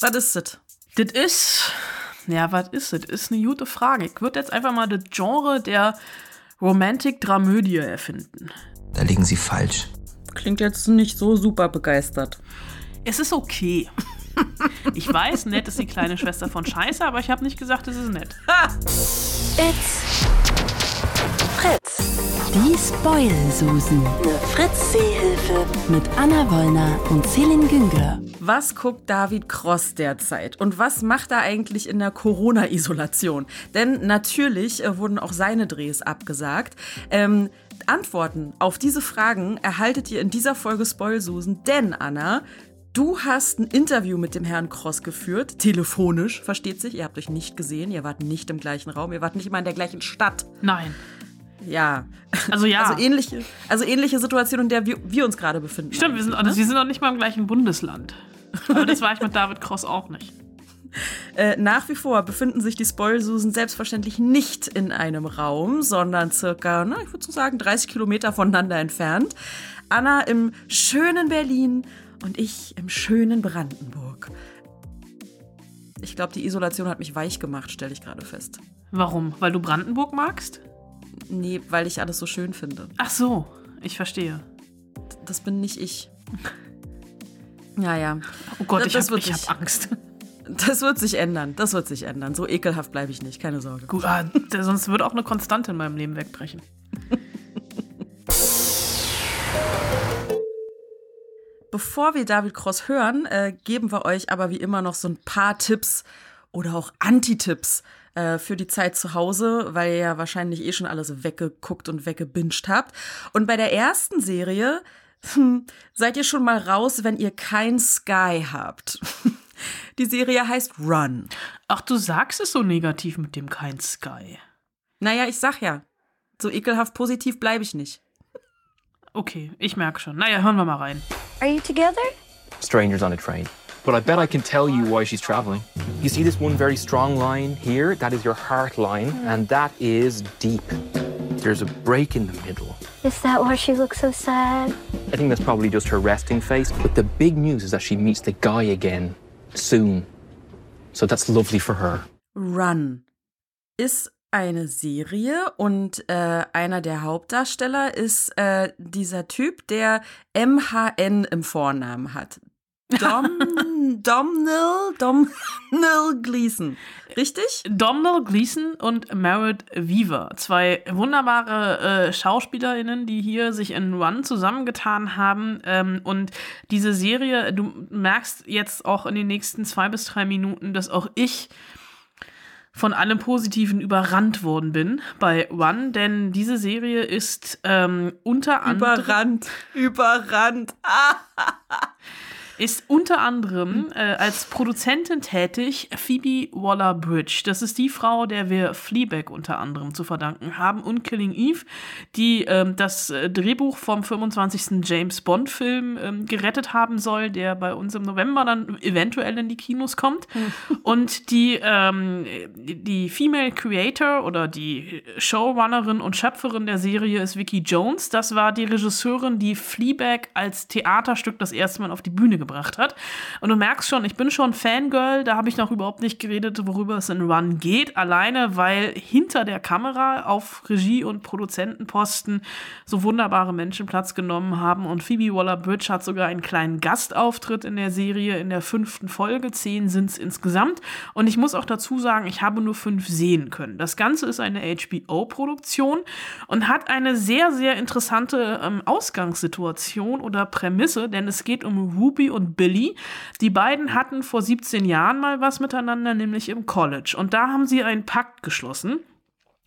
Was ist das? Das ist, ja, was ist das? Ist eine gute Frage. Ich würde jetzt einfach mal das Genre der Romantic-Dramödie erfinden. Da liegen Sie falsch. Klingt jetzt nicht so super begeistert. Es ist okay. Ich weiß, nett ist die kleine Schwester von Scheiße, aber ich habe nicht gesagt, es ist nett. It's Fritz. Die Spoil-Susen. Eine Fritz-Seehilfe. Mit Anna Wollner und Celine Güngler. Was guckt David Cross derzeit? Und was macht er eigentlich in der Corona-Isolation? Denn natürlich äh, wurden auch seine Drehs abgesagt. Ähm, Antworten auf diese Fragen erhaltet ihr in dieser Folge Spoilsusen, denn Anna, Du hast ein Interview mit dem Herrn Cross geführt, telefonisch, versteht sich. Ihr habt euch nicht gesehen, ihr wart nicht im gleichen Raum, ihr wart nicht mal in der gleichen Stadt. Nein. Ja. Also ja. Also ähnliche, also ähnliche Situation, in der wir, wir uns gerade befinden. Stimmt, wir sind, also wir sind noch nicht mal im gleichen Bundesland. Aber das war ich mit David Cross auch nicht. Äh, nach wie vor befinden sich die Spoilsusen selbstverständlich nicht in einem Raum, sondern circa, na, ich würde so sagen, 30 Kilometer voneinander entfernt. Anna im schönen Berlin und ich im schönen Brandenburg. Ich glaube, die Isolation hat mich weich gemacht, stelle ich gerade fest. Warum? Weil du Brandenburg magst? Nee, weil ich alles so schön finde. Ach so, ich verstehe. Das bin nicht ich. Naja. Oh Gott, Das- ich habe hab Angst. Das wird sich ändern. Das wird sich ändern. So ekelhaft bleibe ich nicht, keine Sorge. Gut, ah, sonst würde auch eine Konstante in meinem Leben wegbrechen. Bevor wir David Cross hören, äh, geben wir euch aber wie immer noch so ein paar Tipps oder auch Anti-Tipps äh, für die Zeit zu Hause, weil ihr ja wahrscheinlich eh schon alles weggeguckt und weggebinged habt. Und bei der ersten Serie hm, seid ihr schon mal raus, wenn ihr kein Sky habt. Die Serie heißt Run. Ach, du sagst es so negativ mit dem kein Sky. Naja, ich sag ja, so ekelhaft positiv bleibe ich nicht. Okay, ich merke schon. Naja, hören wir mal rein. Are you together? strangers on a train. But I bet I can tell you why she's traveling. You see this one very strong line here? That is your heart line, mm-hmm. and that is deep. There's a break in the middle. Is that why she looks so sad? I think that's probably just her resting face. But the big news is that she meets the guy again soon. So that's lovely for her. Run ist eine Serie und äh, einer der Hauptdarsteller ist äh, dieser Typ, der MHN im Vornamen hat. Dom, Domhnall, Domhnall Gleeson. Richtig? Domhnall Gleeson und Merritt Weaver, zwei wunderbare äh, SchauspielerInnen, die hier sich in Run zusammengetan haben. Ähm, und diese Serie, du merkst jetzt auch in den nächsten zwei bis drei Minuten, dass auch ich von allem Positiven überrannt worden bin bei Run, denn diese Serie ist ähm, unter anderem Überrannt, überrannt. Ist unter anderem äh, als Produzentin tätig Phoebe Waller-Bridge. Das ist die Frau, der wir Fleabag unter anderem zu verdanken haben und Killing Eve, die ähm, das äh, Drehbuch vom 25. James Bond-Film ähm, gerettet haben soll, der bei uns im November dann eventuell in die Kinos kommt. Und die, ähm, die Female Creator oder die Showrunnerin und Schöpferin der Serie ist Vicky Jones. Das war die Regisseurin, die Fleabag als Theaterstück das erste Mal auf die Bühne gebracht hat. Und du merkst schon, ich bin schon Fangirl, da habe ich noch überhaupt nicht geredet, worüber es in Run geht, alleine weil hinter der Kamera auf Regie- und Produzentenposten so wunderbare Menschen Platz genommen haben und Phoebe Waller-Bridge hat sogar einen kleinen Gastauftritt in der Serie in der fünften Folge, zehn sind es insgesamt und ich muss auch dazu sagen, ich habe nur fünf sehen können. Das Ganze ist eine HBO-Produktion und hat eine sehr, sehr interessante ähm, Ausgangssituation oder Prämisse, denn es geht um Ruby und Billy. Die beiden hatten vor 17 Jahren mal was miteinander, nämlich im College. Und da haben sie einen Pakt geschlossen.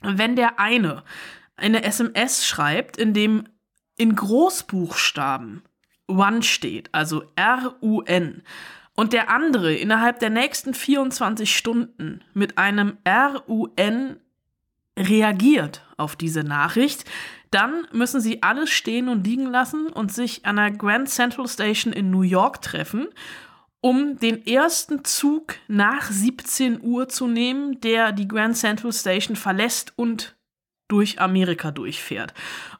Wenn der eine eine SMS schreibt, in dem in Großbuchstaben One steht, also R-U-N, und der andere innerhalb der nächsten 24 Stunden mit einem R-U-N reagiert auf diese Nachricht, dann müssen sie alles stehen und liegen lassen und sich an der Grand Central Station in New York treffen, um den ersten Zug nach 17 Uhr zu nehmen, der die Grand Central Station verlässt und durch Amerika durchfährt.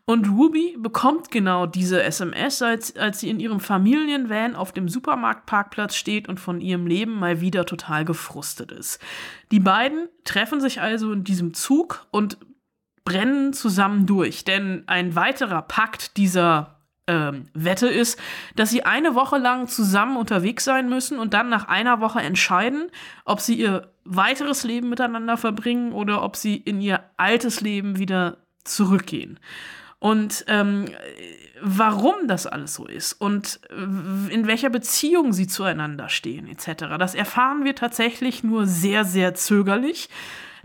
Und Ruby bekommt genau diese SMS, als, als sie in ihrem Familienvan auf dem Supermarktparkplatz steht und von ihrem Leben mal wieder total gefrustet ist. Die beiden treffen sich also in diesem Zug und brennen zusammen durch, denn ein weiterer Pakt dieser ähm, Wette ist, dass sie eine Woche lang zusammen unterwegs sein müssen und dann nach einer Woche entscheiden, ob sie ihr weiteres Leben miteinander verbringen oder ob sie in ihr altes Leben wieder zurückgehen. Und ähm, warum das alles so ist und in welcher Beziehung sie zueinander stehen, etc., das erfahren wir tatsächlich nur sehr, sehr zögerlich.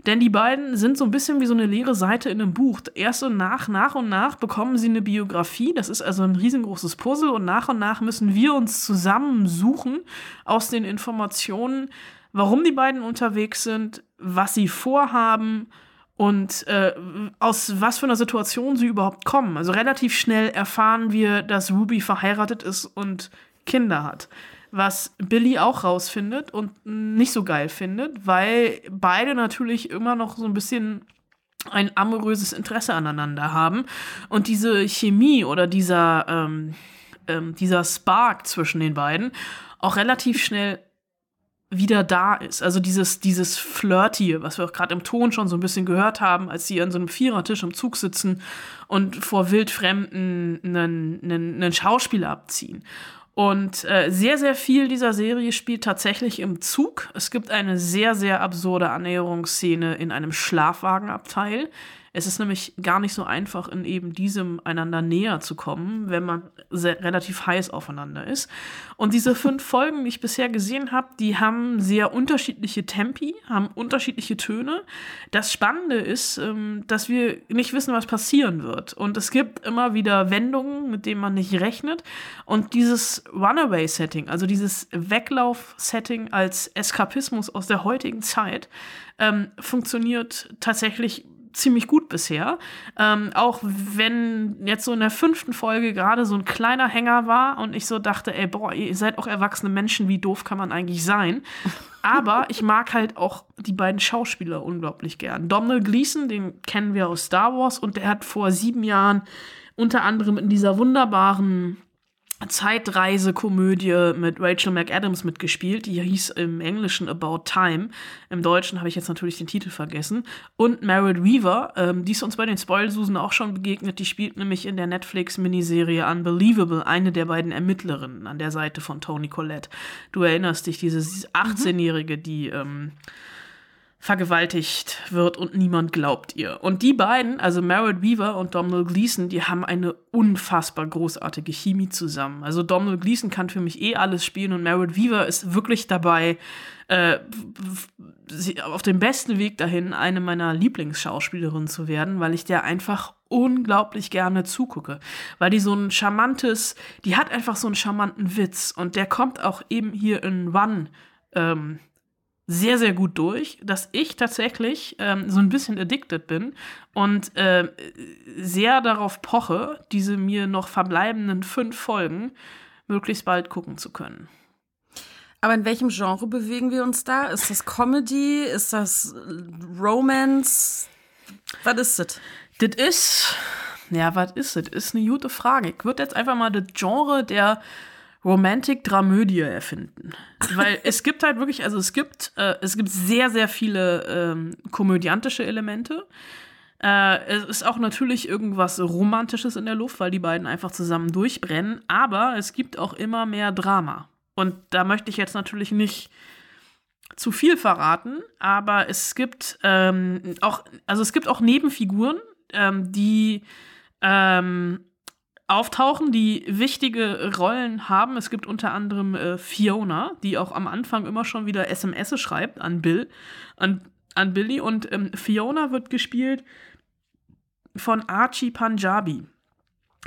Denn die beiden sind so ein bisschen wie so eine leere Seite in einem Buch. Erst und nach, nach und nach bekommen sie eine Biografie. Das ist also ein riesengroßes Puzzle und nach und nach müssen wir uns zusammensuchen aus den Informationen, warum die beiden unterwegs sind, was sie vorhaben und äh, aus was für einer Situation sie überhaupt kommen. Also relativ schnell erfahren wir, dass Ruby verheiratet ist und Kinder hat was Billy auch rausfindet und nicht so geil findet, weil beide natürlich immer noch so ein bisschen ein amoröses Interesse aneinander haben und diese Chemie oder dieser, ähm, ähm, dieser Spark zwischen den beiden auch relativ schnell wieder da ist. Also dieses, dieses Flirty, was wir auch gerade im Ton schon so ein bisschen gehört haben, als sie an so einem Vierertisch im Zug sitzen und vor Wildfremden einen, einen, einen Schauspieler abziehen. Und äh, sehr, sehr viel dieser Serie spielt tatsächlich im Zug. Es gibt eine sehr, sehr absurde Annäherungsszene in einem Schlafwagenabteil, es ist nämlich gar nicht so einfach, in eben diesem einander näher zu kommen, wenn man sehr, relativ heiß aufeinander ist. Und diese fünf Folgen, die ich bisher gesehen habe, die haben sehr unterschiedliche Tempi, haben unterschiedliche Töne. Das Spannende ist, ähm, dass wir nicht wissen, was passieren wird. Und es gibt immer wieder Wendungen, mit denen man nicht rechnet. Und dieses Runaway-Setting, also dieses Weglauf-Setting als Eskapismus aus der heutigen Zeit, ähm, funktioniert tatsächlich ziemlich gut bisher. Ähm, auch wenn jetzt so in der fünften Folge gerade so ein kleiner Hänger war und ich so dachte, ey, boah, ihr seid auch erwachsene Menschen, wie doof kann man eigentlich sein? Aber ich mag halt auch die beiden Schauspieler unglaublich gern. Donald Gleason, den kennen wir aus Star Wars und der hat vor sieben Jahren unter anderem in dieser wunderbaren Zeitreisekomödie mit Rachel McAdams mitgespielt. Die hieß im Englischen About Time. Im Deutschen habe ich jetzt natürlich den Titel vergessen. Und Merritt Weaver, ähm, die ist uns bei den Spoilsusen auch schon begegnet. Die spielt nämlich in der Netflix-Miniserie Unbelievable eine der beiden Ermittlerinnen an der Seite von Tony Collette. Du erinnerst dich, diese 18-Jährige, die ähm, vergewaltigt wird und niemand glaubt ihr. Und die beiden, also Merritt Weaver und Domhnall Gleeson, die haben eine unfassbar großartige Chemie zusammen. Also Domhnall Gleeson kann für mich eh alles spielen und Merritt Weaver ist wirklich dabei, äh, auf dem besten Weg dahin, eine meiner Lieblingsschauspielerinnen zu werden, weil ich der einfach unglaublich gerne zugucke, weil die so ein charmantes, die hat einfach so einen charmanten Witz und der kommt auch eben hier in One ähm, sehr, sehr gut durch, dass ich tatsächlich ähm, so ein bisschen addicted bin und äh, sehr darauf poche, diese mir noch verbleibenden fünf Folgen möglichst bald gucken zu können. Aber in welchem Genre bewegen wir uns da? Ist das Comedy? Ist das Romance? Was ist das? Das ist, ja, was ist das? Ist eine gute Frage. Ich würde jetzt einfach mal das Genre der Romantic-Dramödie erfinden. Weil es gibt halt wirklich, also es gibt, äh, es gibt sehr, sehr viele ähm, komödiantische Elemente. Äh, es ist auch natürlich irgendwas Romantisches in der Luft, weil die beiden einfach zusammen durchbrennen. Aber es gibt auch immer mehr Drama. Und da möchte ich jetzt natürlich nicht zu viel verraten, aber es gibt ähm, auch, also es gibt auch Nebenfiguren, ähm, die ähm, auftauchen, die wichtige Rollen haben. Es gibt unter anderem äh, Fiona, die auch am Anfang immer schon wieder SMS schreibt an Bill, an, an Billy. Und ähm, Fiona wird gespielt von Archie Punjabi.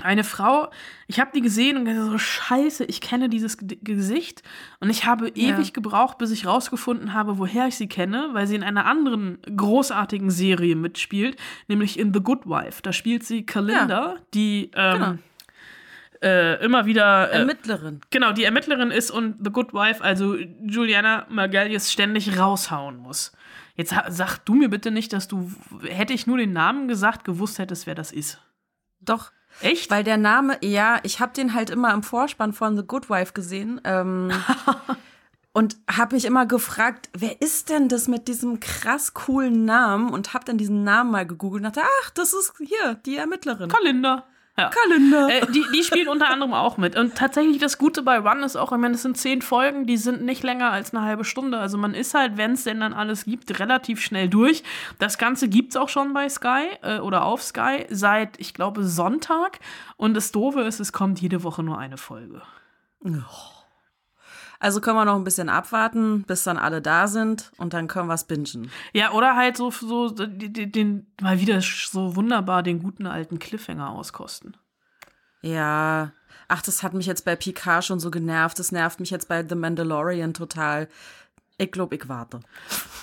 Eine Frau, ich habe die gesehen und gesagt, so scheiße, ich kenne dieses G Gesicht und ich habe ewig ja. gebraucht, bis ich rausgefunden habe, woher ich sie kenne, weil sie in einer anderen großartigen Serie mitspielt, nämlich in The Good Wife. Da spielt sie Kalinda, ja. die ähm, genau äh, immer wieder. Äh, Ermittlerin. Genau, die Ermittlerin ist und The Good Wife, also Juliana Margallius, ständig raushauen muss. Jetzt sag du mir bitte nicht, dass du, hätte ich nur den Namen gesagt, gewusst hättest, wer das ist. Doch. Echt? Weil der Name, ja, ich habe den halt immer im Vorspann von The Good Wife gesehen. Ähm, und habe mich immer gefragt, wer ist denn das mit diesem krass coolen Namen? Und habe dann diesen Namen mal gegoogelt und dachte, ach, das ist hier die Ermittlerin. Kalinda. Ja. Kalender. Äh, die, die spielt unter anderem auch mit. Und tatsächlich das Gute bei Run ist auch, ich meine, es sind zehn Folgen, die sind nicht länger als eine halbe Stunde. Also man ist halt, wenn es denn dann alles gibt, relativ schnell durch. Das Ganze gibt es auch schon bei Sky äh, oder auf Sky seit, ich glaube, Sonntag. Und das Doofe ist, es kommt jede Woche nur eine Folge. Also können wir noch ein bisschen abwarten, bis dann alle da sind und dann können wir es bingen. Ja, oder halt so, so den, den, mal wieder so wunderbar den guten alten Cliffhanger auskosten. Ja. Ach, das hat mich jetzt bei Picard schon so genervt. Das nervt mich jetzt bei The Mandalorian total. Ich glaube, ich warte.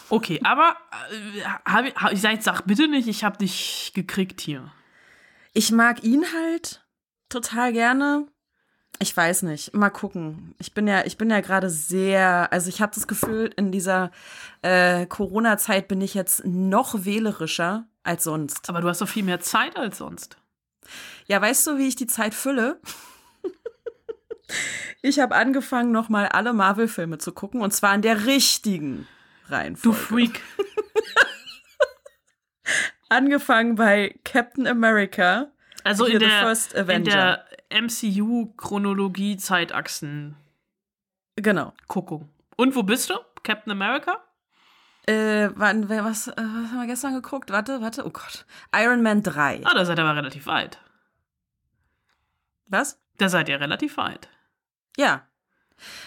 Okay, aber äh, hab, ich- hab, ich sag, sag bitte nicht, ich habe dich gekriegt hier. Ich mag ihn halt total gerne. Ich weiß nicht, mal gucken. Ich bin ja, ich bin ja gerade sehr, also ich habe das Gefühl, in dieser äh, Corona-Zeit bin ich jetzt noch wählerischer als sonst. Aber du hast doch viel mehr Zeit als sonst. Ja, weißt du, wie ich die Zeit fülle? ich habe angefangen, nochmal alle Marvel-Filme zu gucken und zwar in der richtigen Du Reihenfolge. Freak. Angefangen bei Captain America. Also in der, in der MCU-Chronologie Zeitachsen Genau. Guckung. Und wo bist du? Captain America? Äh, wann, was, äh, was haben wir gestern geguckt? Warte, warte, oh Gott. Iron Man 3. Ah, da seid ihr aber relativ weit. Was? Da seid ihr relativ weit. Ja.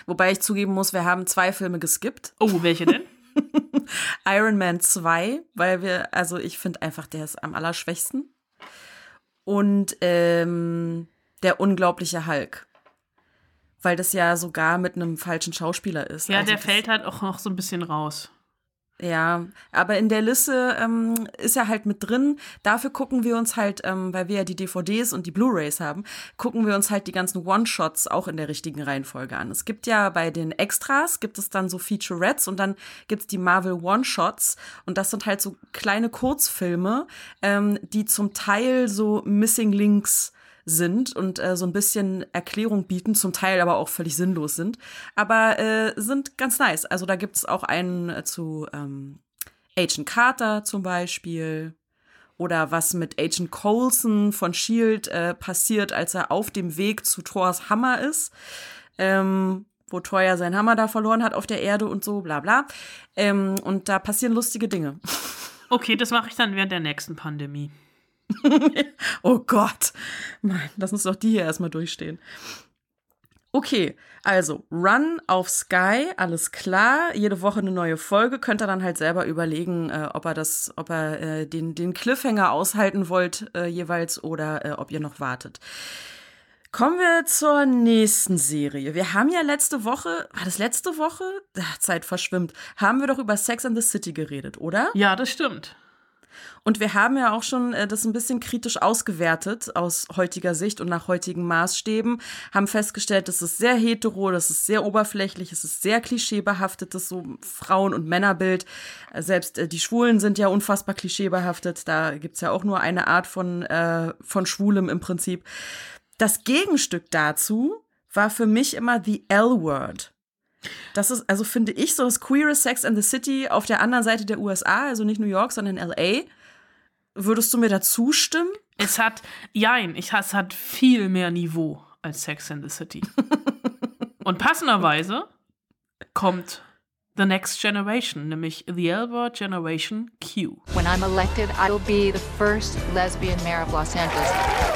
Wobei ich zugeben muss, wir haben zwei Filme geskippt. Oh, welche denn? Iron Man 2, weil wir, also ich finde einfach, der ist am allerschwächsten. Und ähm, der unglaubliche Hulk. Weil das ja sogar mit einem falschen Schauspieler ist. Ja, Also der fällt halt auch noch so ein bisschen raus. Ja, aber in der Liste ähm, ist er halt mit drin. Dafür gucken wir uns halt, ähm, weil wir ja die DVDs und die Blu-rays haben, gucken wir uns halt die ganzen One-Shots auch in der richtigen Reihenfolge an. Es gibt ja bei den Extras, gibt es dann so Featurettes und dann gibt's die Marvel One-Shots und das sind halt so kleine Kurzfilme, ähm, die zum Teil so Missing Links sind und äh, so ein bisschen Erklärung bieten, zum Teil aber auch völlig sinnlos sind, aber äh, sind ganz nice. Also da gibt's auch einen äh, zu ähm, Agent Carter zum Beispiel oder was mit Agent Coulson von Shield äh, passiert, als er auf dem Weg zu Thors Hammer ist. Ähm, wo Thor ja seinen Hammer da verloren hat auf der Erde und so, bla bla. Ähm, und da passieren lustige Dinge. Okay, das mache ich dann während der nächsten Pandemie. Oh Gott. Nein, lass uns doch die hier erstmal durchstehen. Okay, also Run auf Sky, alles klar. Jede Woche eine neue Folge. Könnt ihr dann halt selber überlegen, äh, ob er das, ob er äh, den, den Cliffhanger aushalten wollt äh, jeweils oder äh, ob ihr noch wartet. Kommen wir zur nächsten Serie. Wir haben ja letzte Woche, war das letzte Woche? Ach, Zeit verschwimmt. Haben wir doch über Sex and the City geredet, oder? Ja, das stimmt. Und wir haben ja auch schon äh, das ein bisschen kritisch ausgewertet aus heutiger Sicht und nach heutigen Maßstäben, haben festgestellt, das ist sehr hetero, das ist sehr oberflächlich, es ist sehr klischeebehaftetes so Frauen- und Männerbild. Äh, Selbst äh, die Schwulen sind ja unfassbar klischeebehaftet. Da gibt's ja auch nur eine Art von, äh, von Schwulem im Prinzip. Das Gegenstück dazu war für mich immer The L-Word. Das ist, also finde ich, so das queere Sex and the City auf der anderen Seite der USA, also nicht New York, sondern LA. Würdest du mir da zustimmen? Es hat, jein, ich, es hat viel mehr Niveau als Sex in the City. Und passenderweise kommt The Next Generation, nämlich The L-Word Generation Q. When I'm elected, I'll be the first lesbian mayor of Los Angeles.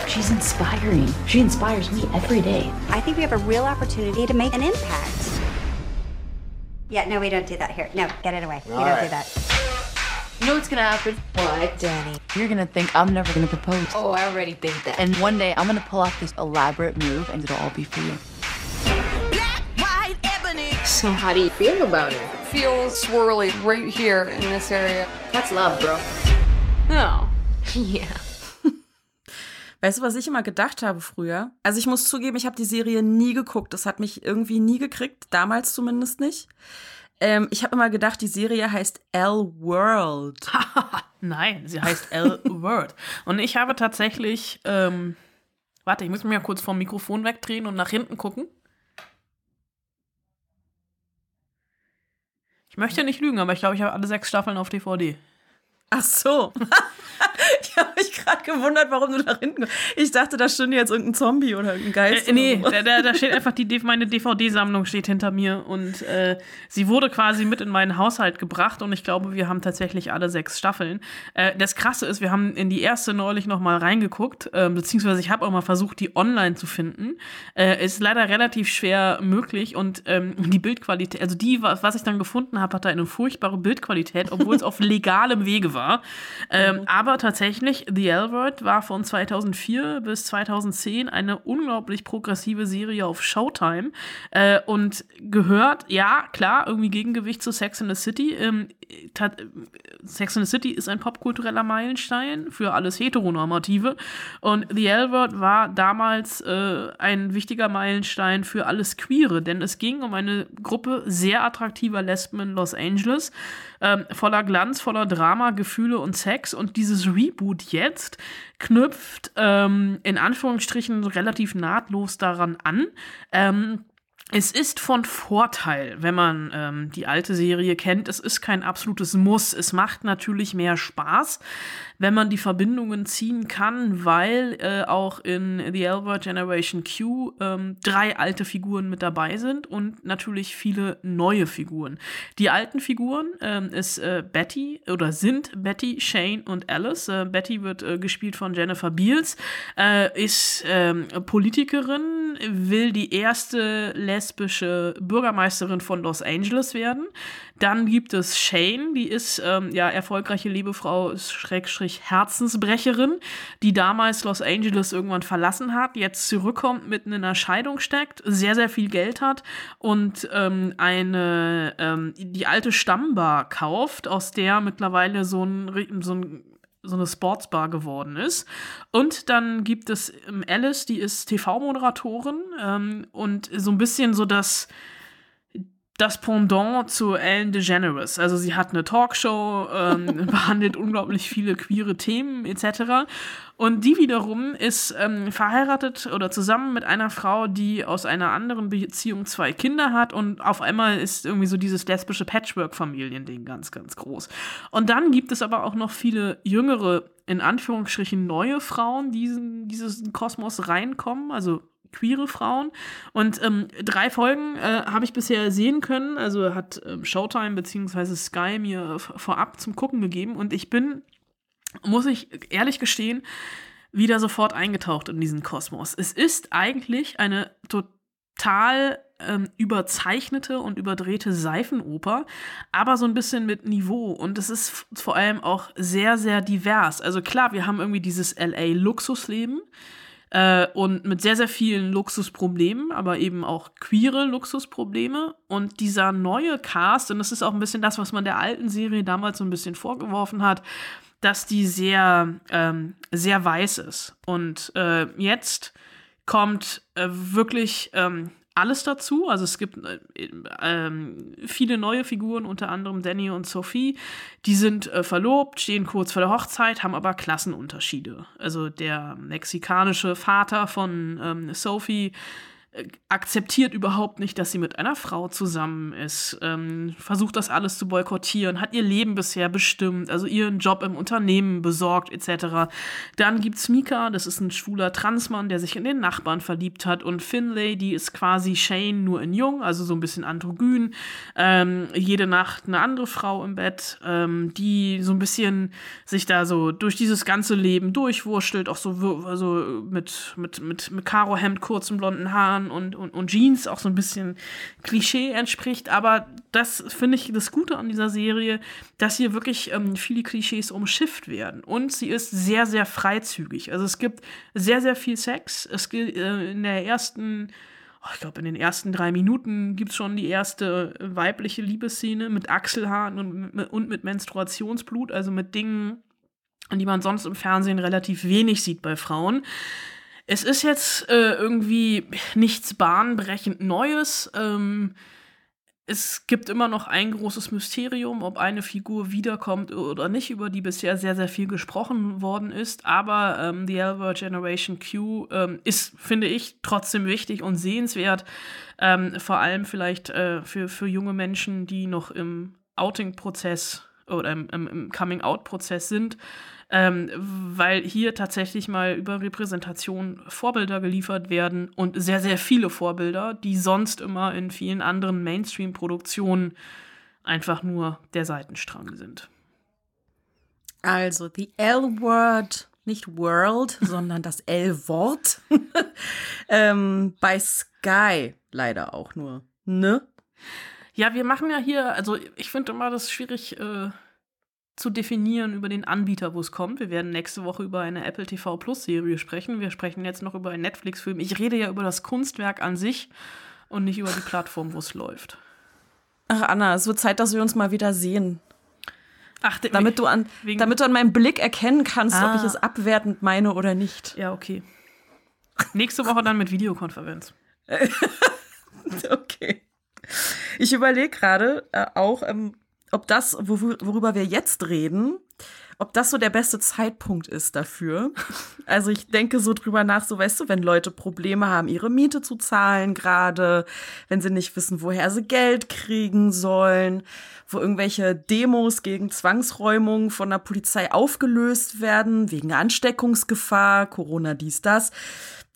She's inspiring. She inspires me every day. I think we have a real opportunity to make an impact. Yeah, no, we don't do that here. No, get it away. we don't do that. You know what's gonna happen? What, Danny? You're gonna think I'm never gonna propose. Oh, I already think that. And one day I'm gonna pull off this elaborate move and it'll all be for you. Black, white, ebony. So how do you feel about it? Feels swirly right here in this area. That's love, bro. No. Yeah. Weißt du, was ich immer gedacht habe früher? Also ich muss zugeben, ich habe die Serie nie geguckt. Das hat mich irgendwie nie gekriegt, damals zumindest nicht. Ähm, ich habe immer gedacht, die Serie heißt L-World. Nein, sie heißt L Word. Und ich habe tatsächlich, ähm, warte, ich muss mich mal kurz vom Mikrofon wegdrehen und nach hinten gucken. Ich möchte nicht lügen, aber ich glaube, ich habe alle sechs Staffeln auf DVD. Ach so. ich habe mich gerade gewundert, warum du nach hinten. Ich dachte, da stünde jetzt irgendein Zombie oder irgendein Geist. Äh, nee, so. da, da steht einfach die meine DVD-Sammlung steht hinter mir und äh, sie wurde quasi mit in meinen Haushalt gebracht und ich glaube, wir haben tatsächlich alle sechs Staffeln. Äh, das Krasse ist, wir haben in die erste neulich noch mal reingeguckt, äh, beziehungsweise ich habe auch mal versucht, die online zu finden. Äh, ist leider relativ schwer möglich und ähm, die Bildqualität, also die, was ich dann gefunden habe, hatte eine furchtbare Bildqualität, obwohl es auf legalem Wege war. Ähm, mhm. Aber tatsächlich, The L-Word war von 2004 bis 2010 eine unglaublich progressive Serie auf Showtime äh, und gehört, ja, klar, irgendwie Gegengewicht zu Sex in the City. Ähm, Sex in the City ist ein popkultureller Meilenstein für alles Heteronormative und The L-Word war damals äh, ein wichtiger Meilenstein für alles Queere, denn es ging um eine Gruppe sehr attraktiver Lesben in Los Angeles, ähm, voller Glanz, voller Drama, Gefühle und Sex und dieses Reboot jetzt knüpft ähm, in Anführungsstrichen relativ nahtlos daran an. Ähm, es ist von Vorteil, wenn man ähm, die alte Serie kennt. Es ist kein absolutes Muss. Es macht natürlich mehr Spaß, wenn man die Verbindungen ziehen kann, weil äh, auch in The Albert Generation Q ähm, drei alte Figuren mit dabei sind und natürlich viele neue Figuren. Die alten Figuren ähm, ist äh, Betty oder sind Betty, Shane und Alice. Äh, Betty wird äh, gespielt von Jennifer Beals, äh, ist ähm, Politikerin, will die erste lesbische Bürgermeisterin von Los Angeles werden. Dann gibt es Shane, die ist ähm, ja erfolgreiche Liebefrau, Schrägstrich Herzensbrecherin, die damals Los Angeles irgendwann verlassen hat, jetzt zurückkommt, mitten in einer Scheidung steckt, sehr, sehr viel Geld hat und ähm, eine ähm, die alte Stammbar kauft, aus der mittlerweile so ein, so ein so eine Sportsbar geworden ist. Und dann gibt es ähm, Alice, die ist TV-Moderatorin ähm, und so ein bisschen so das das Pendant zu Ellen DeGeneres. Also sie hat eine Talkshow, ähm, behandelt unglaublich viele queere Themen etc. Und die wiederum ist ähm, verheiratet oder zusammen mit einer Frau, die aus einer anderen Beziehung zwei Kinder hat und auf einmal ist irgendwie so dieses lesbische Patchwork-Familiending ganz, ganz groß. Und dann gibt es aber auch noch viele jüngere, in Anführungsstrichen neue Frauen, die in diesen Kosmos reinkommen, also queere Frauen. Und ähm, drei Folgen äh, habe ich bisher sehen können. Also hat ähm, Showtime bzw. Sky mir vorab zum Gucken gegeben. Und ich bin, muss ich ehrlich gestehen, wieder sofort eingetaucht in diesen Kosmos. Es ist eigentlich eine total ähm, überzeichnete und überdrehte Seifenoper, aber so ein bisschen mit Niveau. Und es ist vor allem auch sehr, sehr divers. Also klar, wir haben irgendwie dieses LA-Luxusleben äh, und mit sehr, sehr vielen Luxusproblemen, aber eben auch queere Luxusprobleme. Und dieser neue Cast, und das ist auch ein bisschen das, was man der alten Serie damals so ein bisschen vorgeworfen hat, dass die sehr, ähm, sehr weiß ist. Und äh, jetzt kommt äh, wirklich ähm, alles dazu. Also es gibt äh, äh, viele neue Figuren, unter anderem Danny und Sophie. Die sind äh, verlobt, stehen kurz vor der Hochzeit, haben aber Klassenunterschiede. Also der mexikanische Vater von ähm, Sophie akzeptiert überhaupt nicht, dass sie mit einer Frau zusammen ist, ähm, versucht das alles zu boykottieren, hat ihr Leben bisher bestimmt, also ihren Job im Unternehmen besorgt etc. Dann gibt's Mika, das ist ein schwuler Transmann, der sich in den Nachbarn verliebt hat und Finlay, die ist quasi Shane nur in jung, also so ein bisschen androgyn, ähm, jede Nacht eine andere Frau im Bett, ähm, die so ein bisschen sich da so durch dieses ganze Leben durchwurschtelt, auch so also mit mit mit, mit Karohemd, kurzen blonden Haaren und, und, und Jeans auch so ein bisschen Klischee entspricht. Aber das finde ich das Gute an dieser Serie, dass hier wirklich ähm, viele Klischees umschifft werden. Und sie ist sehr, sehr freizügig. Also es gibt sehr, sehr viel Sex. Es gibt äh, in der ersten oh, ich glaube, in den ersten drei Minuten gibt es schon die erste weibliche Liebesszene mit Achselhaaren und, und mit Menstruationsblut, also mit Dingen, die man sonst im Fernsehen relativ wenig sieht bei Frauen. Es ist jetzt äh, irgendwie nichts bahnbrechend Neues. Ähm, es gibt immer noch ein großes Mysterium, ob eine Figur wiederkommt oder nicht, über die bisher sehr, sehr viel gesprochen worden ist. Aber ähm, The Albert Generation Q ähm, ist, finde ich, trotzdem wichtig und sehenswert. Ähm, vor allem vielleicht äh, für, für junge Menschen, die noch im Outing-Prozess oder im, im Coming-out-Prozess sind ähm, weil hier tatsächlich mal über Repräsentation Vorbilder geliefert werden und sehr, sehr viele Vorbilder, die sonst immer in vielen anderen Mainstream-Produktionen einfach nur der Seitenstrang sind. Also, the L-Word, nicht World, sondern das L-Wort. ähm, bei Sky leider auch nur. Ne? Ja, wir machen ja hier, also ich finde immer das schwierig, äh, zu definieren über den Anbieter, wo es kommt. Wir werden nächste Woche über eine Apple TV Plus Serie sprechen. Wir sprechen jetzt noch über einen Netflix-Film. Ich rede ja über das Kunstwerk an sich und nicht über die Plattform, wo es läuft. Ach, Anna, es wird Zeit, dass wir uns mal wieder sehen. Ach, damit, du an, damit du an meinem Blick erkennen kannst, ah. ob ich es abwertend meine oder nicht. Ja, okay. Nächste Woche dann mit Videokonferenz. okay. Ich überlege gerade äh, auch, ähm, ob das, worüber wir jetzt reden, ob das so der beste Zeitpunkt ist dafür. Also ich denke so drüber nach, so weißt du, wenn Leute Probleme haben, ihre Miete zu zahlen gerade, wenn sie nicht wissen, woher sie Geld kriegen sollen, wo irgendwelche Demos gegen Zwangsräumung von der Polizei aufgelöst werden, wegen Ansteckungsgefahr, Corona dies, das.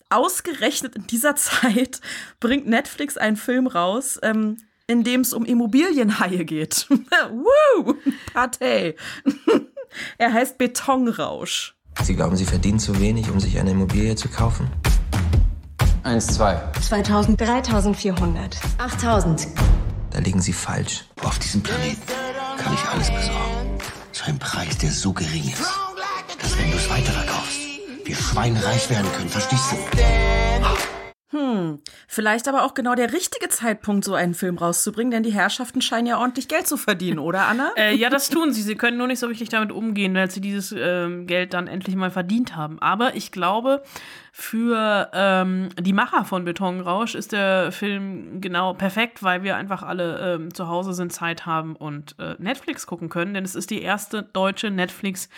Ausgerechnet in dieser Zeit bringt Netflix einen Film raus, ähm, in dem es um Immobilienhaie geht. Woo! Partei. er heißt Betonrausch. Sie glauben, Sie verdienen zu wenig, um sich eine Immobilie zu kaufen? Eins, zwei. 2000, 3400. 8000. Da liegen Sie falsch. Auf diesem Planeten kann ich alles besorgen. Zu einem Preis, der so gering ist, dass wenn du es weiterverkaufst, wir schweinereich werden können. Verstehst du? Hm, vielleicht aber auch genau der richtige Zeitpunkt, so einen Film rauszubringen, denn die Herrschaften scheinen ja ordentlich Geld zu verdienen, oder Anna? äh, ja, das tun sie. Sie können nur nicht so richtig damit umgehen, weil sie dieses ähm, Geld dann endlich mal verdient haben. Aber ich glaube, für ähm, die Macher von Betonrausch ist der Film genau perfekt, weil wir einfach alle ähm, zu Hause sind, Zeit haben und äh, Netflix gucken können. Denn es ist die erste deutsche Netflix-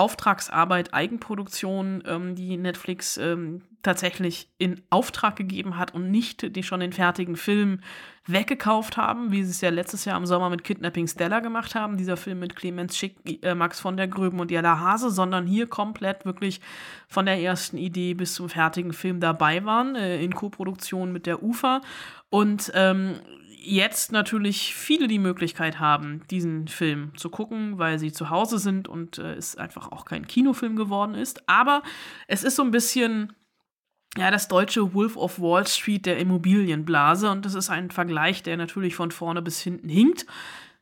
Auftragsarbeit, Eigenproduktion, ähm, die Netflix ähm, tatsächlich in Auftrag gegeben hat und nicht die schon den fertigen Film weggekauft haben, wie sie es ja letztes Jahr im Sommer mit Kidnapping Stella gemacht haben, dieser Film mit Clemens Schick, äh, Max von der Gröben und Jella Hase, sondern hier komplett wirklich von der ersten Idee bis zum fertigen Film dabei waren, äh, in Koproduktion mit der UFA. Und ähm, jetzt natürlich viele die Möglichkeit haben, diesen Film zu gucken, weil sie zu Hause sind und äh, es einfach auch kein Kinofilm geworden ist. Aber es ist so ein bisschen ja, das deutsche Wolf of Wall Street der Immobilienblase und das ist ein Vergleich, der natürlich von vorne bis hinten hinkt,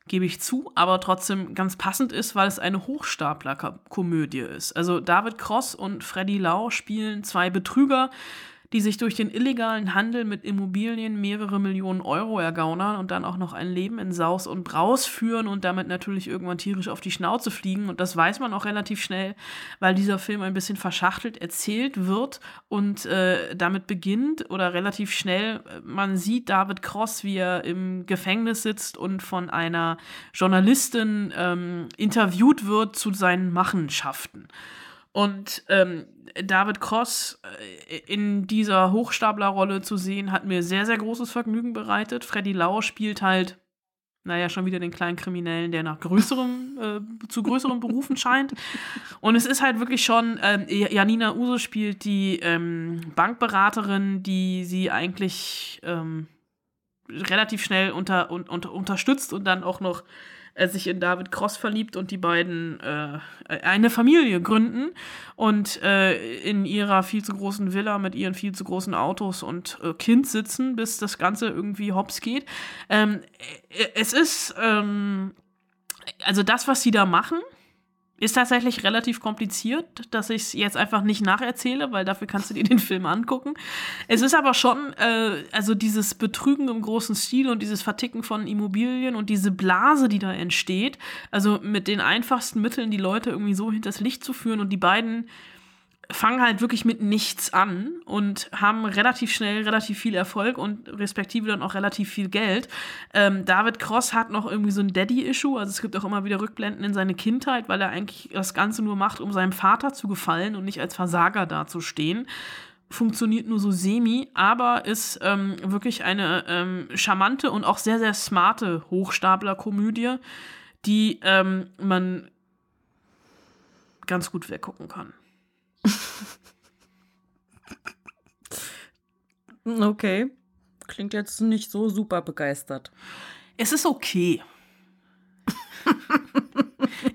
gebe ich zu, aber trotzdem ganz passend ist, weil es eine Hochstapler-Komödie ist. Also David Cross und Freddy Lau spielen zwei Betrüger, die sich durch den illegalen Handel mit Immobilien mehrere Millionen Euro ergaunern und dann auch noch ein Leben in Saus und Braus führen und damit natürlich irgendwann tierisch auf die Schnauze fliegen. Und das weiß man auch relativ schnell, weil dieser Film ein bisschen verschachtelt erzählt wird und äh, damit beginnt oder relativ schnell, man sieht David Cross, wie er im Gefängnis sitzt und von einer Journalistin ähm, interviewt wird zu seinen Machenschaften. Und ähm, David Cross äh, in dieser Hochstaplerrolle zu sehen, hat mir sehr, sehr großes Vergnügen bereitet. Freddy Lau spielt halt, naja, schon wieder den kleinen Kriminellen, der nach größerem, äh, zu größeren Berufen scheint. Und es ist halt wirklich schon, ähm, Janina Use spielt die ähm, Bankberaterin, die sie eigentlich ähm, relativ schnell unter, un, unter, unterstützt und dann auch noch äh, sich in David Cross verliebt und die beiden äh, eine Familie gründen und äh, in ihrer viel zu großen Villa mit ihren viel zu großen Autos und äh, Kind sitzen, bis das Ganze irgendwie hops geht. Ähm, äh, es ist, ähm, also das, was sie da machen, ist tatsächlich relativ kompliziert, dass ich es jetzt einfach nicht nacherzähle, weil dafür kannst du dir den Film angucken. Es ist aber schon, äh, also dieses Betrügen im großen Stil und dieses Verticken von Immobilien und diese Blase, die da entsteht, also mit den einfachsten Mitteln die Leute irgendwie so hinters Licht zu führen und die beiden fangen halt wirklich mit nichts an und haben relativ schnell relativ viel Erfolg und respektive dann auch relativ viel Geld. Ähm, David Cross hat noch irgendwie so ein Daddy-Issue, also es gibt auch immer wieder Rückblenden in seine Kindheit, weil er eigentlich das Ganze nur macht, um seinem Vater zu gefallen und nicht als Versager dazustehen. Funktioniert nur so semi, aber ist ähm, wirklich eine ähm, charmante und auch sehr, sehr smarte Hochstapler-Komödie, die ähm, man ganz gut weggucken kann. Okay. Klingt jetzt nicht so super begeistert. Es ist okay.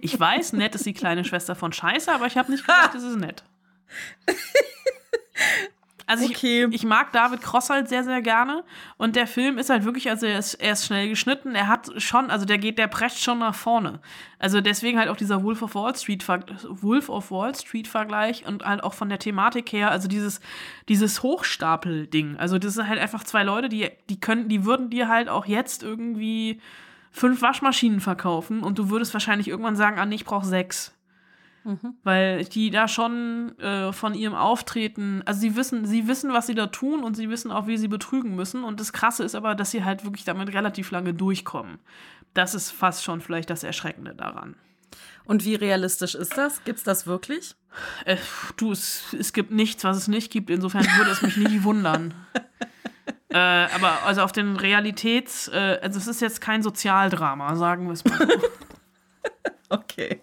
ich weiß, nett ist die kleine Schwester von Scheiße, aber ich habe nicht gesagt, es ist nett. Also okay. ich, ich, mag David Cross halt sehr, sehr gerne. Und der Film ist halt wirklich, also er ist, er ist schnell geschnitten. Er hat schon, also der geht, der prescht schon nach vorne. Also deswegen halt auch dieser Wolf of Wall Street, Wolf of Wall Street Vergleich und halt auch von der Thematik her, also dieses, dieses Hochstapel-Ding. Also das sind halt einfach zwei Leute, die, die können, die würden dir halt auch jetzt irgendwie fünf Waschmaschinen verkaufen und du würdest wahrscheinlich irgendwann sagen, ah nee, ich brauche sechs. Mhm. Weil die da schon äh, von ihrem Auftreten, also sie wissen, sie wissen, was sie da tun und sie wissen auch, wie sie betrügen müssen. Und das Krasse ist aber, dass sie halt wirklich damit relativ lange durchkommen. Das ist fast schon vielleicht das Erschreckende daran. Und wie realistisch ist das? Gibt es das wirklich? Äh, du, es, es gibt nichts, was es nicht gibt. Insofern würde es mich nie wundern. äh, aber also auf den Realitäts, äh, also es ist jetzt kein Sozialdrama, sagen wir es mal so. okay.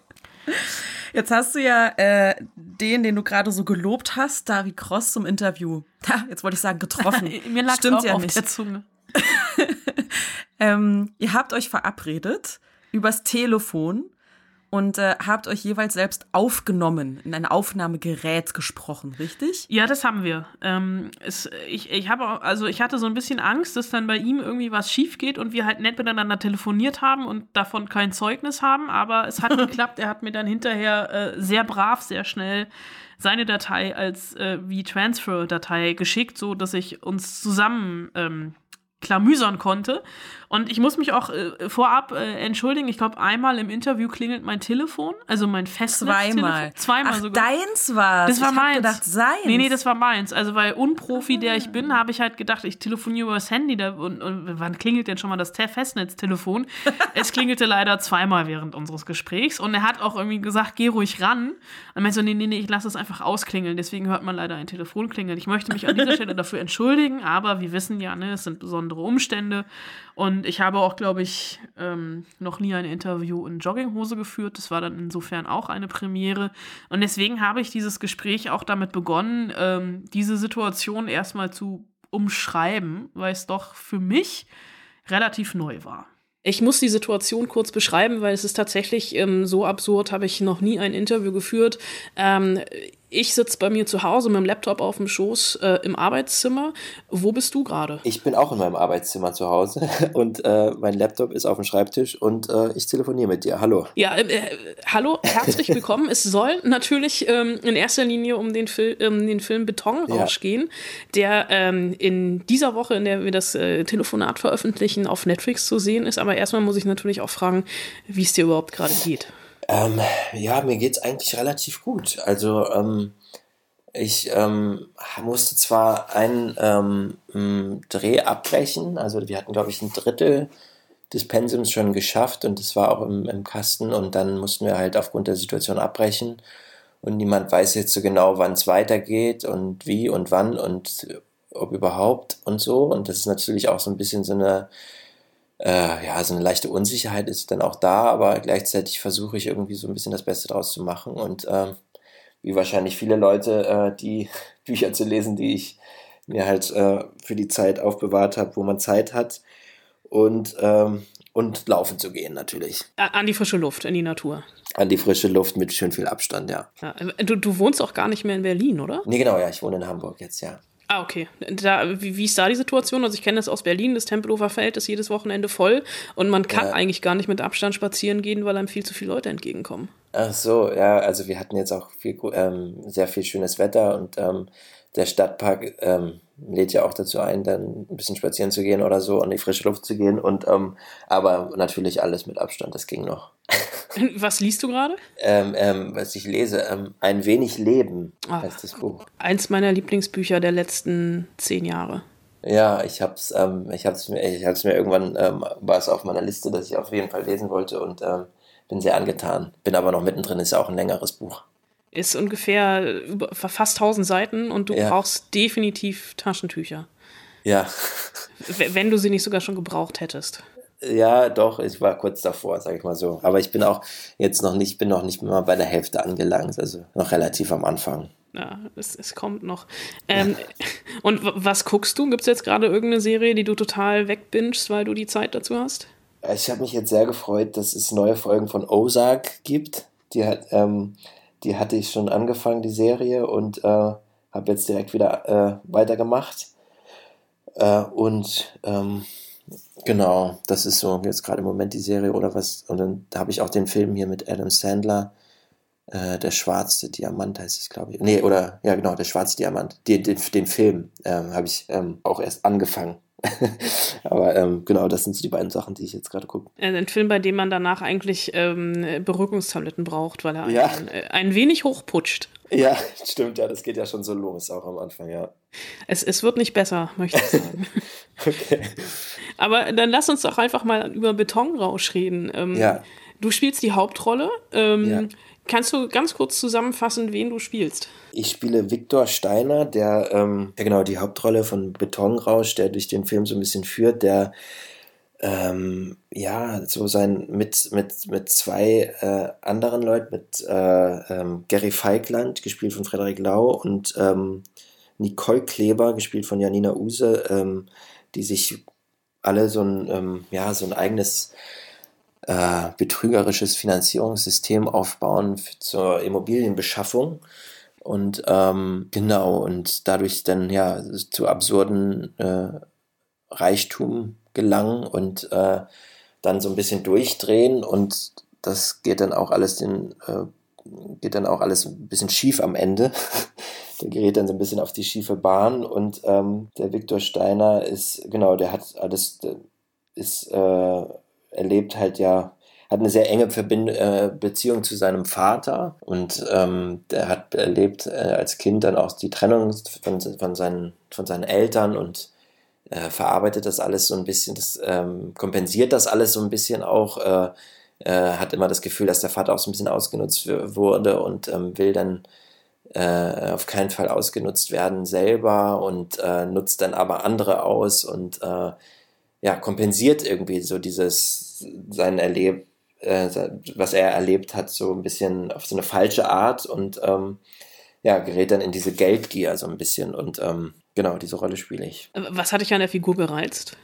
Jetzt hast du ja äh, den, den du gerade so gelobt hast, David Cross zum Interview. Ha, jetzt wollte ich sagen, getroffen. Mir lag Stimmt auch ja auf nicht. der Zunge. ähm, ihr habt euch verabredet übers Telefon und äh, habt euch jeweils selbst aufgenommen, in ein Aufnahmegerät gesprochen, richtig? Ja, das haben wir. Ähm, es, ich, ich habe also ich hatte so ein bisschen Angst, dass dann bei ihm irgendwie was schief geht und wir halt nett miteinander telefoniert haben und davon kein Zeugnis haben, aber es hat geklappt. Er hat mir dann hinterher äh, sehr brav, sehr schnell seine Datei als äh, wie Transfer-Datei geschickt, so dass ich uns zusammen ähm, klamüsern konnte. Und ich muss mich auch äh, vorab äh, entschuldigen. Ich glaube, einmal im Interview klingelt mein Telefon, also mein Festnetz. Zweimal. Zweimal Ach, sogar. Deins war Das war ich meins. gedacht, seins. Nee, nee, das war meins. Also, weil Unprofi, der ich bin, habe ich halt gedacht, ich telefoniere über das Handy. Da, und, und wann klingelt denn schon mal das Festnetztelefon? es klingelte leider zweimal während unseres Gesprächs. Und er hat auch irgendwie gesagt, geh ruhig ran. Und meinte so, nee, nee, nee, ich lasse es einfach ausklingeln. Deswegen hört man leider ein Telefon klingeln. Ich möchte mich an dieser Stelle dafür entschuldigen, aber wir wissen ja, ne, es sind besondere Umstände. Und ich habe auch, glaube ich, ähm, noch nie ein Interview in Jogginghose geführt. Das war dann insofern auch eine Premiere. Und deswegen habe ich dieses Gespräch auch damit begonnen, ähm, diese Situation erstmal zu umschreiben, weil es doch für mich relativ neu war. Ich muss die Situation kurz beschreiben, weil es ist tatsächlich ähm, so absurd, habe ich noch nie ein Interview geführt. Ähm, ich sitze bei mir zu Hause mit dem Laptop auf dem Schoß äh, im Arbeitszimmer. Wo bist du gerade? Ich bin auch in meinem Arbeitszimmer zu Hause und äh, mein Laptop ist auf dem Schreibtisch und äh, ich telefoniere mit dir. Hallo. Ja, äh, äh, hallo, herzlich willkommen. es soll natürlich ähm, in erster Linie um den, Fil um den Film Betonrausch ja. gehen, der ähm, in dieser Woche, in der wir das äh, Telefonat veröffentlichen, auf Netflix zu sehen ist. Aber erstmal muss ich natürlich auch fragen, wie es dir überhaupt gerade geht. Ähm, ja, mir geht's eigentlich relativ gut. Also ähm, ich ähm, musste zwar einen ähm, Dreh abbrechen, also wir hatten, glaube ich, ein Drittel des Pensums schon geschafft und das war auch im, im Kasten und dann mussten wir halt aufgrund der Situation abbrechen. Und niemand weiß jetzt so genau, wann es weitergeht und wie und wann und ob überhaupt und so. Und das ist natürlich auch so ein bisschen so eine äh, ja, so eine leichte Unsicherheit ist dann auch da, aber gleichzeitig versuche ich irgendwie so ein bisschen das Beste draus zu machen und äh, wie wahrscheinlich viele Leute, äh, die Bücher zu lesen, die ich mir halt äh, für die Zeit aufbewahrt habe, wo man Zeit hat und, ähm, und laufen zu gehen natürlich. An die frische Luft, in die Natur. An die frische Luft mit schön viel Abstand, ja. ja du, du wohnst auch gar nicht mehr in Berlin, oder? Nee, genau, ja, ich wohne in Hamburg jetzt, ja. Ah, okay. Da, wie, wie, ist da die Situation? Also ich kenne das aus Berlin, das Tempelhofer Feld ist jedes Wochenende voll und man kann ja. eigentlich gar nicht mit Abstand spazieren gehen, weil einem viel zu viele Leute entgegenkommen. Ach so, ja, also wir hatten jetzt auch viel, ähm, sehr viel schönes Wetter und ähm, der Stadtpark ähm, lädt ja auch dazu ein, dann ein bisschen spazieren zu gehen oder so in die frische Luft zu gehen und ähm, aber natürlich alles mit Abstand, das ging noch. Was liest du gerade? Ähm, ähm, was ich lese, ähm, Ein wenig Leben Ach, heißt das Buch. Eins meiner Lieblingsbücher der letzten zehn Jahre. Ja, ich hab's, ähm, ich hab's mir, ich hab's mir irgendwann, ähm, war es auf meiner Liste, dass ich auf jeden Fall lesen wollte und ähm, bin sehr angetan. Bin aber noch mittendrin, ist ja auch ein längeres Buch. Ist ungefähr fast 1000 Seiten und du ja. brauchst definitiv Taschentücher. Ja. Wenn du sie nicht sogar schon gebraucht hättest. Ja, doch, ich war kurz davor, sag ich mal so. Aber ich bin auch jetzt noch nicht, bin noch nicht mal bei der Hälfte angelangt, also noch relativ am Anfang. Ja, es, es kommt noch. Ähm, und was guckst du? Gibt es jetzt gerade irgendeine Serie, die du total wegbingst, weil du die Zeit dazu hast? Ich habe mich jetzt sehr gefreut, dass es neue Folgen von Ozark gibt. Die, hat, ähm, die hatte ich schon angefangen, die Serie, und äh, habe jetzt direkt wieder äh, weitergemacht. Äh, und ähm, Genau, das ist so jetzt gerade im Moment die Serie oder was. Und dann habe ich auch den Film hier mit Adam Sandler, äh, Der schwarze Diamant heißt es, glaube ich. Nee, oder, ja genau, Der schwarze Diamant. Den, den, den Film ähm, habe ich ähm, auch erst angefangen. Aber ähm, genau, das sind so die beiden Sachen, die ich jetzt gerade gucke. Äh, ein Film, bei dem man danach eigentlich ähm, Beruhigungstabletten braucht, weil er ja. ein, äh, ein wenig hochputscht. Ja, stimmt, ja, das geht ja schon so los, auch am Anfang, ja. Es, es wird nicht besser, möchte ich sagen. okay. Aber dann lass uns doch einfach mal über Betonrausch reden. Ähm, ja. Du spielst die Hauptrolle. Ähm, ja. Kannst du ganz kurz zusammenfassen, wen du spielst? Ich spiele Viktor Steiner, der, ähm, ja genau, die Hauptrolle von Betonrausch, der durch den Film so ein bisschen führt, der ähm, ja, so sein mit, mit, mit zwei äh, anderen Leuten, mit äh, ähm, Gary Feigland, gespielt von Frederik Lau, und ähm, Nicole Kleber, gespielt von Janina Use, ähm, die sich alle so ein, ähm, ja, so ein eigenes äh, betrügerisches Finanzierungssystem aufbauen für, zur Immobilienbeschaffung. Und ähm, genau, und dadurch dann ja zu absurden äh, Reichtum gelangen und äh, dann so ein bisschen durchdrehen und das geht dann auch alles den, äh, geht dann auch alles ein bisschen schief am Ende. der gerät dann so ein bisschen auf die schiefe Bahn und ähm, der Viktor Steiner ist, genau, der hat alles, ist, äh, erlebt halt ja, hat eine sehr enge Verbind äh, Beziehung zu seinem Vater und ähm, der hat erlebt äh, als Kind dann auch die Trennung von, von, seinen, von seinen Eltern und äh, verarbeitet das alles so ein bisschen, das ähm, kompensiert das alles so ein bisschen auch, äh, äh, hat immer das Gefühl, dass der Vater auch so ein bisschen ausgenutzt wurde und ähm, will dann äh, auf keinen Fall ausgenutzt werden selber und äh, nutzt dann aber andere aus und äh, ja, kompensiert irgendwie so dieses sein Erleb, äh, was er erlebt hat, so ein bisschen auf so eine falsche Art und ähm, ja, gerät dann in diese Geldgier so ein bisschen und ähm, genau, diese Rolle spiele ich. Was hat dich an der Figur gereizt?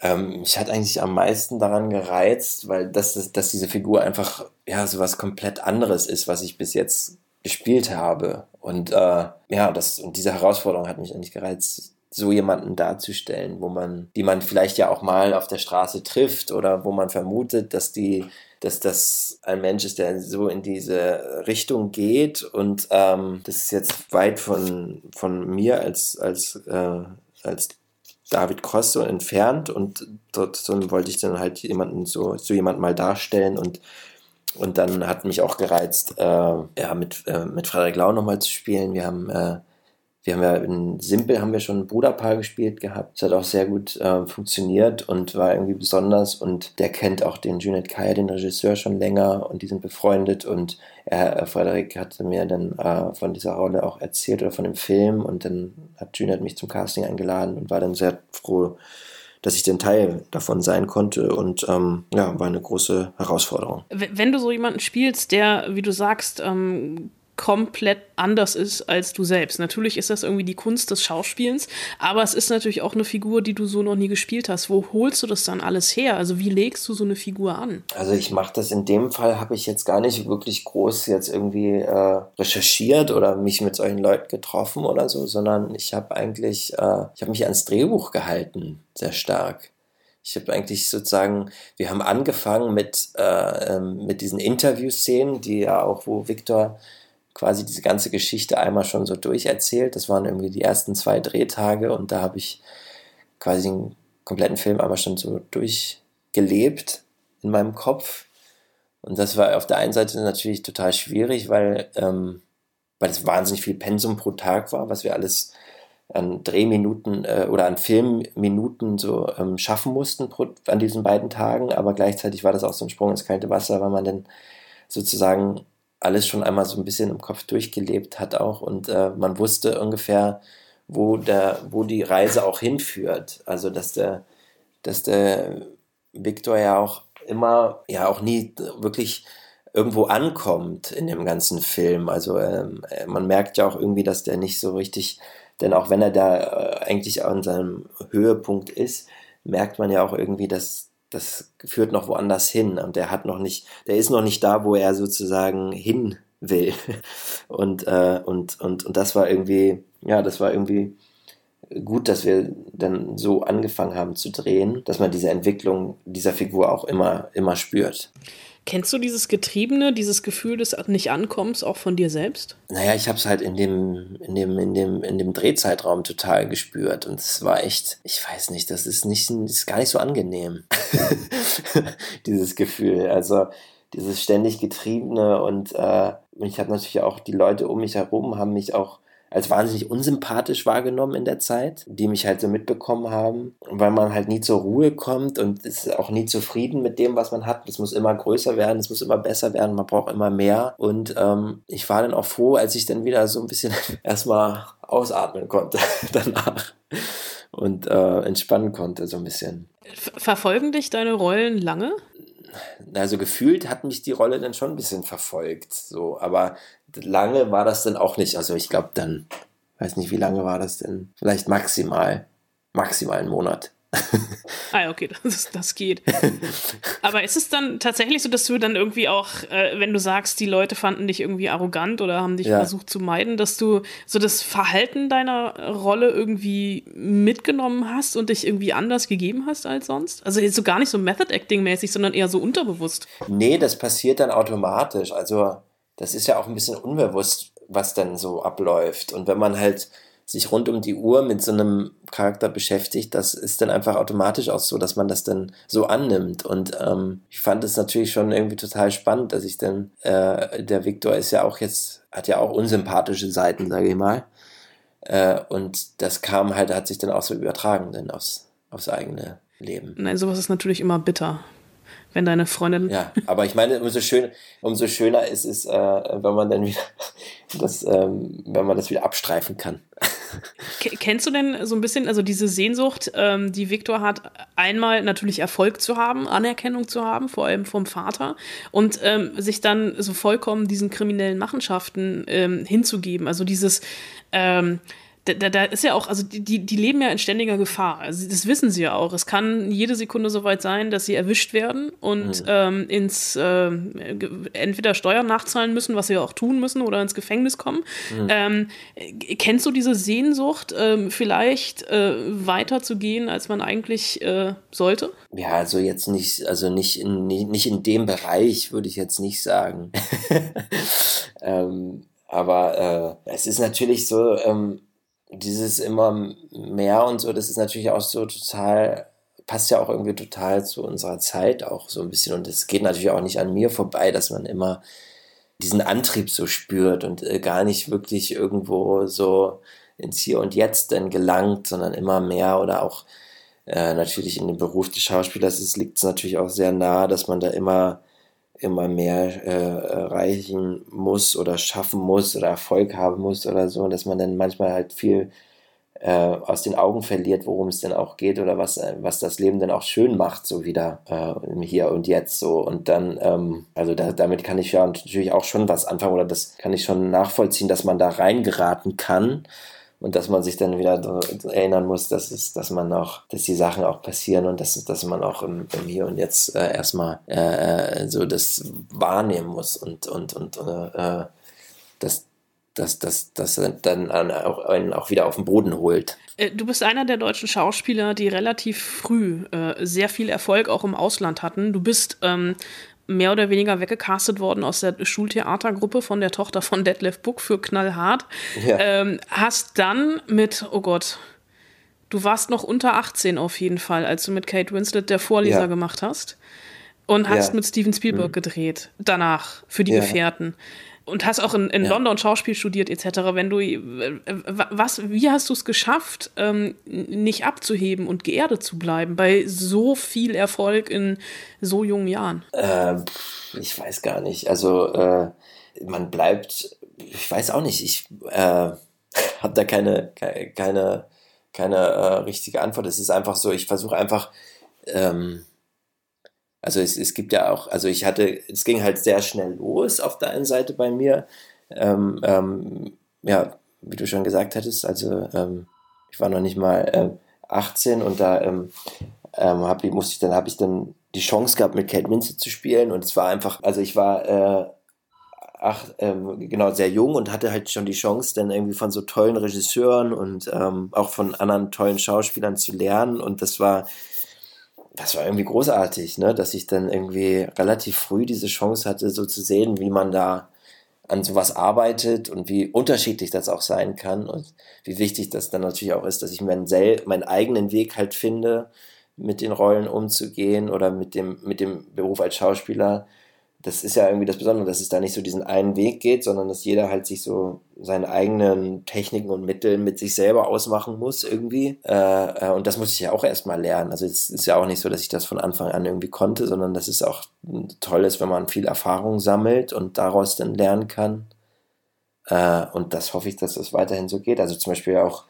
Ähm, mich hat eigentlich am meisten daran gereizt, weil das, dass diese Figur einfach ja so was komplett anderes ist, was ich bis jetzt gespielt habe. Und äh, ja, das, und diese Herausforderung hat mich eigentlich gereizt, so jemanden darzustellen, wo man, die man vielleicht ja auch mal auf der Straße trifft oder wo man vermutet, dass die, dass das ein Mensch ist, der so in diese Richtung geht. Und ähm, das ist jetzt weit von, von mir als, als, äh, als David Cross so entfernt und dort so wollte ich dann halt jemanden so, so jemanden mal darstellen und und dann hat mich auch gereizt, äh, ja, mit, äh, mit Frederik Lau nochmal zu spielen. Wir haben, äh, wir haben ja in Simpel haben wir schon ein Bruderpaar gespielt gehabt. Das hat auch sehr gut äh, funktioniert und war irgendwie besonders. Und der kennt auch den Junet Kaya, den Regisseur, schon länger und die sind befreundet. Und er, äh, Frederik hatte mir dann äh, von dieser Rolle auch erzählt oder von dem Film. Und dann hat Junet mich zum Casting eingeladen und war dann sehr froh, dass ich den Teil davon sein konnte und ähm, ja, war eine große Herausforderung. Wenn du so jemanden spielst, der, wie du sagst, ähm, komplett anders ist als du selbst. Natürlich ist das irgendwie die Kunst des Schauspielens, aber es ist natürlich auch eine Figur, die du so noch nie gespielt hast. Wo holst du das dann alles her? Also wie legst du so eine Figur an? Also ich mache das in dem Fall, habe ich jetzt gar nicht wirklich groß jetzt irgendwie äh, recherchiert oder mich mit solchen Leuten getroffen oder so, sondern ich habe eigentlich, äh, ich habe mich ans Drehbuch gehalten, sehr stark. Ich habe eigentlich sozusagen, wir haben angefangen mit, äh, ähm, mit diesen Interviewszenen, die ja auch, wo Victor quasi diese ganze Geschichte einmal schon so durcherzählt. Das waren irgendwie die ersten zwei Drehtage und da habe ich quasi den kompletten Film einmal schon so durchgelebt in meinem Kopf. Und das war auf der einen Seite natürlich total schwierig, weil, ähm, weil es wahnsinnig viel Pensum pro Tag war, was wir alles an Drehminuten äh, oder an Filmminuten so ähm, schaffen mussten pro, an diesen beiden Tagen. Aber gleichzeitig war das auch so ein Sprung ins kalte Wasser, weil man dann sozusagen alles schon einmal so ein bisschen im Kopf durchgelebt hat auch und äh, man wusste ungefähr, wo der, wo die Reise auch hinführt. Also dass der, dass der Victor ja auch immer, ja auch nie wirklich irgendwo ankommt in dem ganzen Film. Also ähm, man merkt ja auch irgendwie, dass der nicht so richtig, denn auch wenn er da äh, eigentlich an seinem Höhepunkt ist, merkt man ja auch irgendwie, dass das führt noch woanders hin und der hat noch nicht, der ist noch nicht da, wo er sozusagen hin will. Und, äh, und, und, und das war irgendwie, ja, das war irgendwie gut, dass wir dann so angefangen haben zu drehen, dass man diese Entwicklung dieser Figur auch immer, immer spürt. Kennst du dieses Getriebene, dieses Gefühl des Nicht-Ankommens auch von dir selbst? Naja, ich habe es halt in dem, in, dem, in, dem, in dem Drehzeitraum total gespürt. Und es war echt, ich weiß nicht, das ist, nicht, das ist gar nicht so angenehm, dieses Gefühl. Also dieses ständig Getriebene und äh, ich habe natürlich auch die Leute um mich herum, haben mich auch als wahnsinnig unsympathisch wahrgenommen in der Zeit, die mich halt so mitbekommen haben, weil man halt nie zur Ruhe kommt und ist auch nie zufrieden mit dem, was man hat. Es muss immer größer werden, es muss immer besser werden, man braucht immer mehr. Und ähm, ich war dann auch froh, als ich dann wieder so ein bisschen erstmal ausatmen konnte danach und äh, entspannen konnte so ein bisschen. Verfolgen dich deine Rollen lange? Also gefühlt hat mich die Rolle dann schon ein bisschen verfolgt, so, aber lange war das dann auch nicht. Also ich glaube dann, weiß nicht, wie lange war das denn? Vielleicht maximal, maximal einen Monat. Ah, okay, das, das geht. Aber ist es dann tatsächlich so, dass du dann irgendwie auch, äh, wenn du sagst, die Leute fanden dich irgendwie arrogant oder haben dich ja. versucht zu meiden, dass du so das Verhalten deiner Rolle irgendwie mitgenommen hast und dich irgendwie anders gegeben hast als sonst? Also jetzt so gar nicht so Method Acting-mäßig, sondern eher so unterbewusst. Nee, das passiert dann automatisch. Also das ist ja auch ein bisschen unbewusst, was dann so abläuft. Und wenn man halt sich rund um die Uhr mit so einem Charakter beschäftigt, das ist dann einfach automatisch auch so, dass man das dann so annimmt. Und ähm, ich fand es natürlich schon irgendwie total spannend, dass ich dann, äh, der Viktor ist ja auch jetzt, hat ja auch unsympathische Seiten, sage ich mal. Äh, und das kam halt, hat sich dann auch so übertragen dann aufs, aufs eigene Leben. Nein, sowas ist natürlich immer bitter wenn deine Freundin. Ja, aber ich meine, umso, schön, umso schöner ist es, äh, wenn man dann wieder das, ähm, wenn man das wieder abstreifen kann. Kennst du denn so ein bisschen, also diese Sehnsucht, ähm, die Viktor hat, einmal natürlich Erfolg zu haben, Anerkennung zu haben, vor allem vom Vater, und ähm, sich dann so vollkommen diesen kriminellen Machenschaften ähm, hinzugeben. Also dieses, ähm, da, da, da ist ja auch, also die, die leben ja in ständiger Gefahr. Also das wissen sie ja auch. Es kann jede Sekunde soweit sein, dass sie erwischt werden und mhm. ähm, ins äh, entweder Steuern nachzahlen müssen, was sie ja auch tun müssen, oder ins Gefängnis kommen. Mhm. Ähm, kennst du diese Sehnsucht, ähm, vielleicht äh, weiter zu gehen, als man eigentlich äh, sollte? Ja, also jetzt nicht, also nicht in, nicht in dem Bereich, würde ich jetzt nicht sagen. ähm, aber äh, es ist natürlich so, ähm, dieses immer mehr und so, das ist natürlich auch so total, passt ja auch irgendwie total zu unserer Zeit auch so ein bisschen. Und es geht natürlich auch nicht an mir vorbei, dass man immer diesen Antrieb so spürt und äh, gar nicht wirklich irgendwo so ins Hier und Jetzt dann gelangt, sondern immer mehr oder auch äh, natürlich in dem Beruf des Schauspielers liegt es natürlich auch sehr nah, dass man da immer immer mehr äh, erreichen muss oder schaffen muss oder Erfolg haben muss oder so, dass man dann manchmal halt viel äh, aus den Augen verliert, worum es denn auch geht oder was, äh, was das Leben dann auch schön macht, so wieder äh, Hier und Jetzt so. Und dann, ähm, also da, damit kann ich ja natürlich auch schon was anfangen oder das kann ich schon nachvollziehen, dass man da reingeraten kann und dass man sich dann wieder erinnern muss, dass es, dass man auch, dass die Sachen auch passieren und dass, dass man auch im, im Hier und Jetzt äh, erstmal äh, so das wahrnehmen muss und, und, und äh, dass dass das das dann auch, einen auch wieder auf den Boden holt. Äh, du bist einer der deutschen Schauspieler, die relativ früh äh, sehr viel Erfolg auch im Ausland hatten. Du bist ähm, mehr oder weniger weggecastet worden aus der Schultheatergruppe von der Tochter von Detlef Book für Knallhart. Ja. Ähm, hast dann mit, oh Gott, du warst noch unter 18 auf jeden Fall, als du mit Kate Winslet der Vorleser ja. gemacht hast. und hast Ja. mit Steven Spielberg Mhm. gedreht, danach, für die. Gefährten. Und hast auch in, in Ja. London Schauspiel studiert, etc. Wenn du, äh, was, wie hast du es geschafft, ähm, nicht abzuheben und geerdet zu bleiben bei so viel Erfolg in so jungen Jahren? Pff, ich weiß gar nicht. Also äh, man bleibt, ich weiß auch nicht. Ich äh, habe da keine, ke- keine, keine äh, richtige Antwort. Es ist einfach so, ich versuche einfach, ähm, also es, es gibt ja auch, also ich hatte, es ging halt sehr schnell los auf der einen Seite bei mir. Ähm, ähm, ja, wie du schon gesagt hattest, also ähm, ich war noch nicht mal ähm, 18 und da ähm, ähm, hab, ich- musste ich dann habe ich dann die Chance gehabt mit Kate Winslet zu spielen und es war einfach, also ich war äh, ach, ähm, genau sehr jung und hatte halt schon die Chance dann irgendwie von so tollen Regisseuren und ähm, auch von anderen tollen Schauspielern zu lernen und das war das war irgendwie großartig, ne, dass ich dann irgendwie relativ früh diese Chance hatte, so zu sehen, wie man da an sowas arbeitet und wie unterschiedlich das auch sein kann und wie wichtig das dann natürlich auch ist, dass ich meinen, sel meinen eigenen Weg halt finde, mit den Rollen umzugehen oder mit dem, mit dem Beruf als Schauspieler. Das ist ja irgendwie das Besondere, dass es da nicht so diesen einen Weg geht, sondern dass jeder halt sich so seine eigenen Techniken und Mittel mit sich selber ausmachen muss irgendwie. Äh, äh, und das muss ich ja auch erstmal lernen. Also es ist ja auch nicht so, dass ich das von Anfang an irgendwie konnte, sondern dass es auch toll ist, wenn man viel Erfahrung sammelt und daraus dann lernen kann. Äh, und das hoffe ich, dass das weiterhin so geht. Also zum Beispiel auch,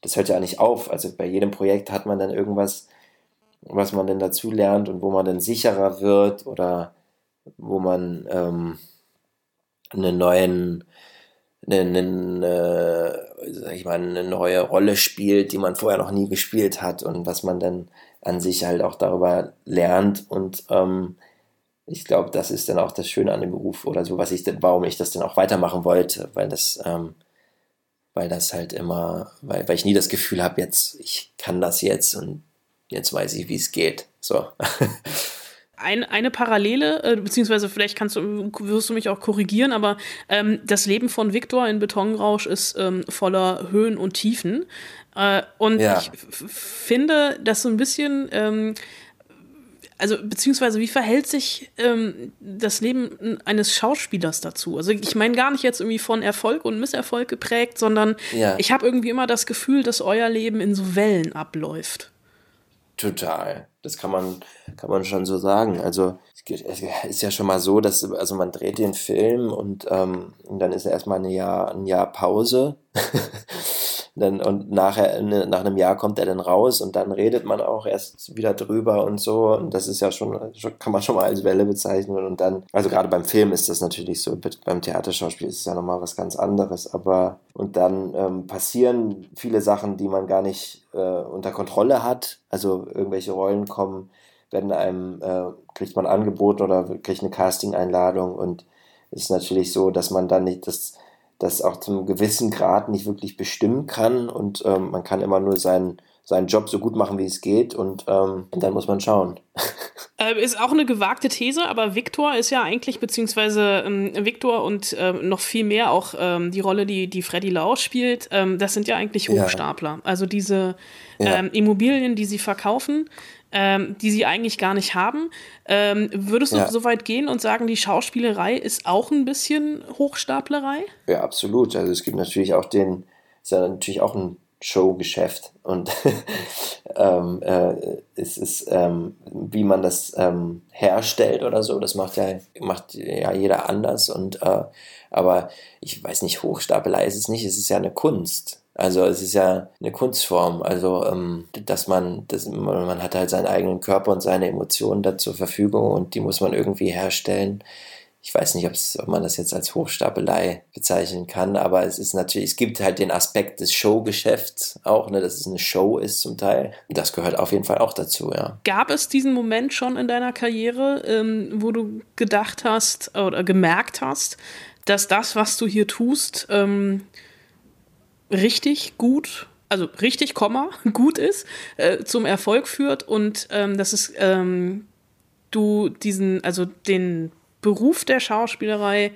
das hört ja nicht auf. Also bei jedem Projekt hat man dann irgendwas, was man denn dazu lernt und wo man dann sicherer wird oder wo man ähm, einen neuen, einen, äh, sag ich mal, eine neue Rolle spielt, die man vorher noch nie gespielt hat und was man dann an sich halt auch darüber lernt und ähm, ich glaube, das ist dann auch das Schöne an dem Beruf oder so, was ich, warum ich das dann auch weitermachen wollte, weil das, ähm, weil das halt immer, weil, weil ich nie das Gefühl habe, jetzt, ich kann das jetzt und jetzt weiß ich, wie es geht. So. Ein, eine Parallele, äh, beziehungsweise vielleicht kannst du, wirst du mich auch korrigieren, aber ähm, das Leben von Viktor in Betonrausch ist ähm, voller Höhen und Tiefen. Äh, und Ja. ich finde, dass so ein bisschen, ähm, also beziehungsweise wie verhält sich ähm, das Leben eines Schauspielers dazu? Also ich meine gar nicht jetzt irgendwie von Erfolg und Misserfolg geprägt, sondern Ja. ich habe irgendwie immer das Gefühl, dass euer Leben in so Wellen abläuft. Total. Das kann man, kann man schon so sagen. Also es ist ja schon mal so, dass also man dreht den Film und, ähm, und dann ist erstmal ein Jahr, ein Jahr Pause. dann, und nachher, ne, nach einem Jahr kommt er dann raus und dann redet man auch erst wieder drüber und so. Und das ist ja schon, schon kann man schon mal als Welle bezeichnen. Und dann, also gerade beim Film ist das natürlich so, beim Theaterschauspiel ist es ja nochmal was ganz anderes. Aber und dann ähm, passieren viele Sachen, die man gar nicht äh, unter Kontrolle hat. Also irgendwelche Rollen kommen, werden einem, äh, kriegt man angeboten oder kriegt eine Casting-Einladung und es ist natürlich so, dass man dann nicht das, das auch zum gewissen Grad nicht wirklich bestimmen kann und ähm, man kann immer nur seinen, seinen Job so gut machen, wie es geht und, ähm, dann muss man schauen. Äh, ist auch eine gewagte These, aber Victor ist ja eigentlich, beziehungsweise ähm, Victor und ähm, noch viel mehr auch ähm, die Rolle, die, die Freddy Lau spielt, ähm, das sind ja eigentlich Ja. Hochstapler. Also diese Ja. ähm, Immobilien, die sie verkaufen, ähm, die sie eigentlich gar nicht haben. Ähm, würdest du Ja. so weit gehen und sagen, die Schauspielerei ist auch ein bisschen Hochstaplerei? Ja, absolut. Also es gibt natürlich auch den, ist ja natürlich auch ein Showgeschäft und ähm, äh, es ist, ähm, wie man das ähm, herstellt oder so, das macht ja, macht ja jeder anders und äh, aber ich weiß nicht, Hochstapelei ist es nicht, es ist ja eine Kunst. Also es ist ja eine Kunstform, also ähm, dass man, dass man, hat halt seinen eigenen Körper und seine Emotionen da zur Verfügung und die muss man irgendwie herstellen ich weiß nicht, ob man das jetzt als Hochstapelei bezeichnen kann, aber es ist natürlich, es gibt halt den Aspekt des Showgeschäfts auch, ne, dass es eine Show ist zum Teil. Das gehört auf jeden Fall auch dazu, ja. Gab es diesen Moment schon in deiner Karriere, ähm, wo du gedacht hast oder gemerkt hast, dass das, was du hier tust, ähm, richtig gut, also richtig, Komma, gut ist, äh, zum Erfolg führt und ähm, dass es ähm, du diesen, also den Beruf der Schauspielerei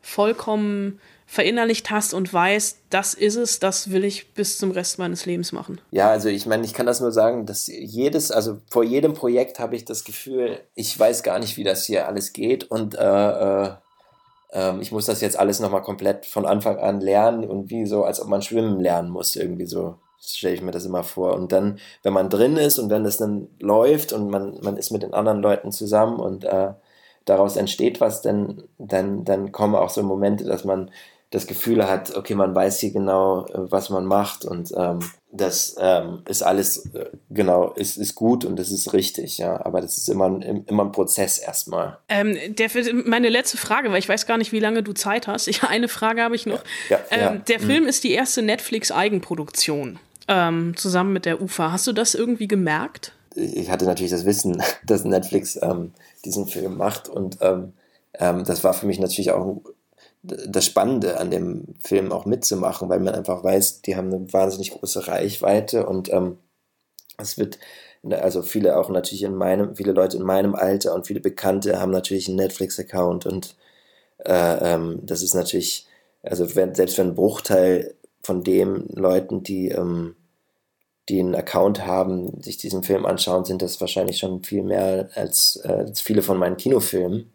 vollkommen verinnerlicht hast und weißt, das ist es, das will ich bis zum Rest meines Lebens machen? Ja, also ich meine, ich kann das nur sagen, dass jedes, also vor jedem Projekt habe ich das Gefühl, ich weiß gar nicht, wie das hier alles geht und äh, äh, äh, ich muss das jetzt alles nochmal komplett von Anfang an lernen und wie so, als ob man schwimmen lernen muss, irgendwie so stelle ich mir das immer vor. Und dann, wenn man drin ist und wenn das dann läuft und man, man ist mit den anderen Leuten zusammen und äh, daraus entsteht was, dann, dann, dann kommen auch so Momente, dass man das Gefühl hat, okay, man weiß hier genau, äh, was man macht und ähm, das ähm, ist alles äh, genau, ist, ist gut und das ist richtig, ja. Aber das ist immer ein, immer ein Prozess erstmal. Ähm, der, meine letzte Frage, weil ich weiß gar nicht, wie lange du Zeit hast. Ich, eine Frage habe ich noch. Ja, ja, ähm, ja. Der Film mhm. ist die erste Netflix-Eigenproduktion ähm, zusammen mit der UFA. Hast du das irgendwie gemerkt? Ich hatte natürlich das Wissen, dass Netflix ähm, diesen Film macht und ähm, das war für mich natürlich auch das Spannende an dem Film auch mitzumachen, weil man einfach weiß, die haben eine wahnsinnig große Reichweite und ähm, es wird also viele auch natürlich in meinem, viele Leute in meinem Alter und viele Bekannte haben natürlich einen Netflix-Account und äh, ähm, das ist natürlich, also wenn, selbst wenn ein Bruchteil von den Leuten, die ähm, die einen Account haben, sich diesen Film anschauen, sind das wahrscheinlich schon viel mehr als, äh, als viele von meinen Kinofilmen.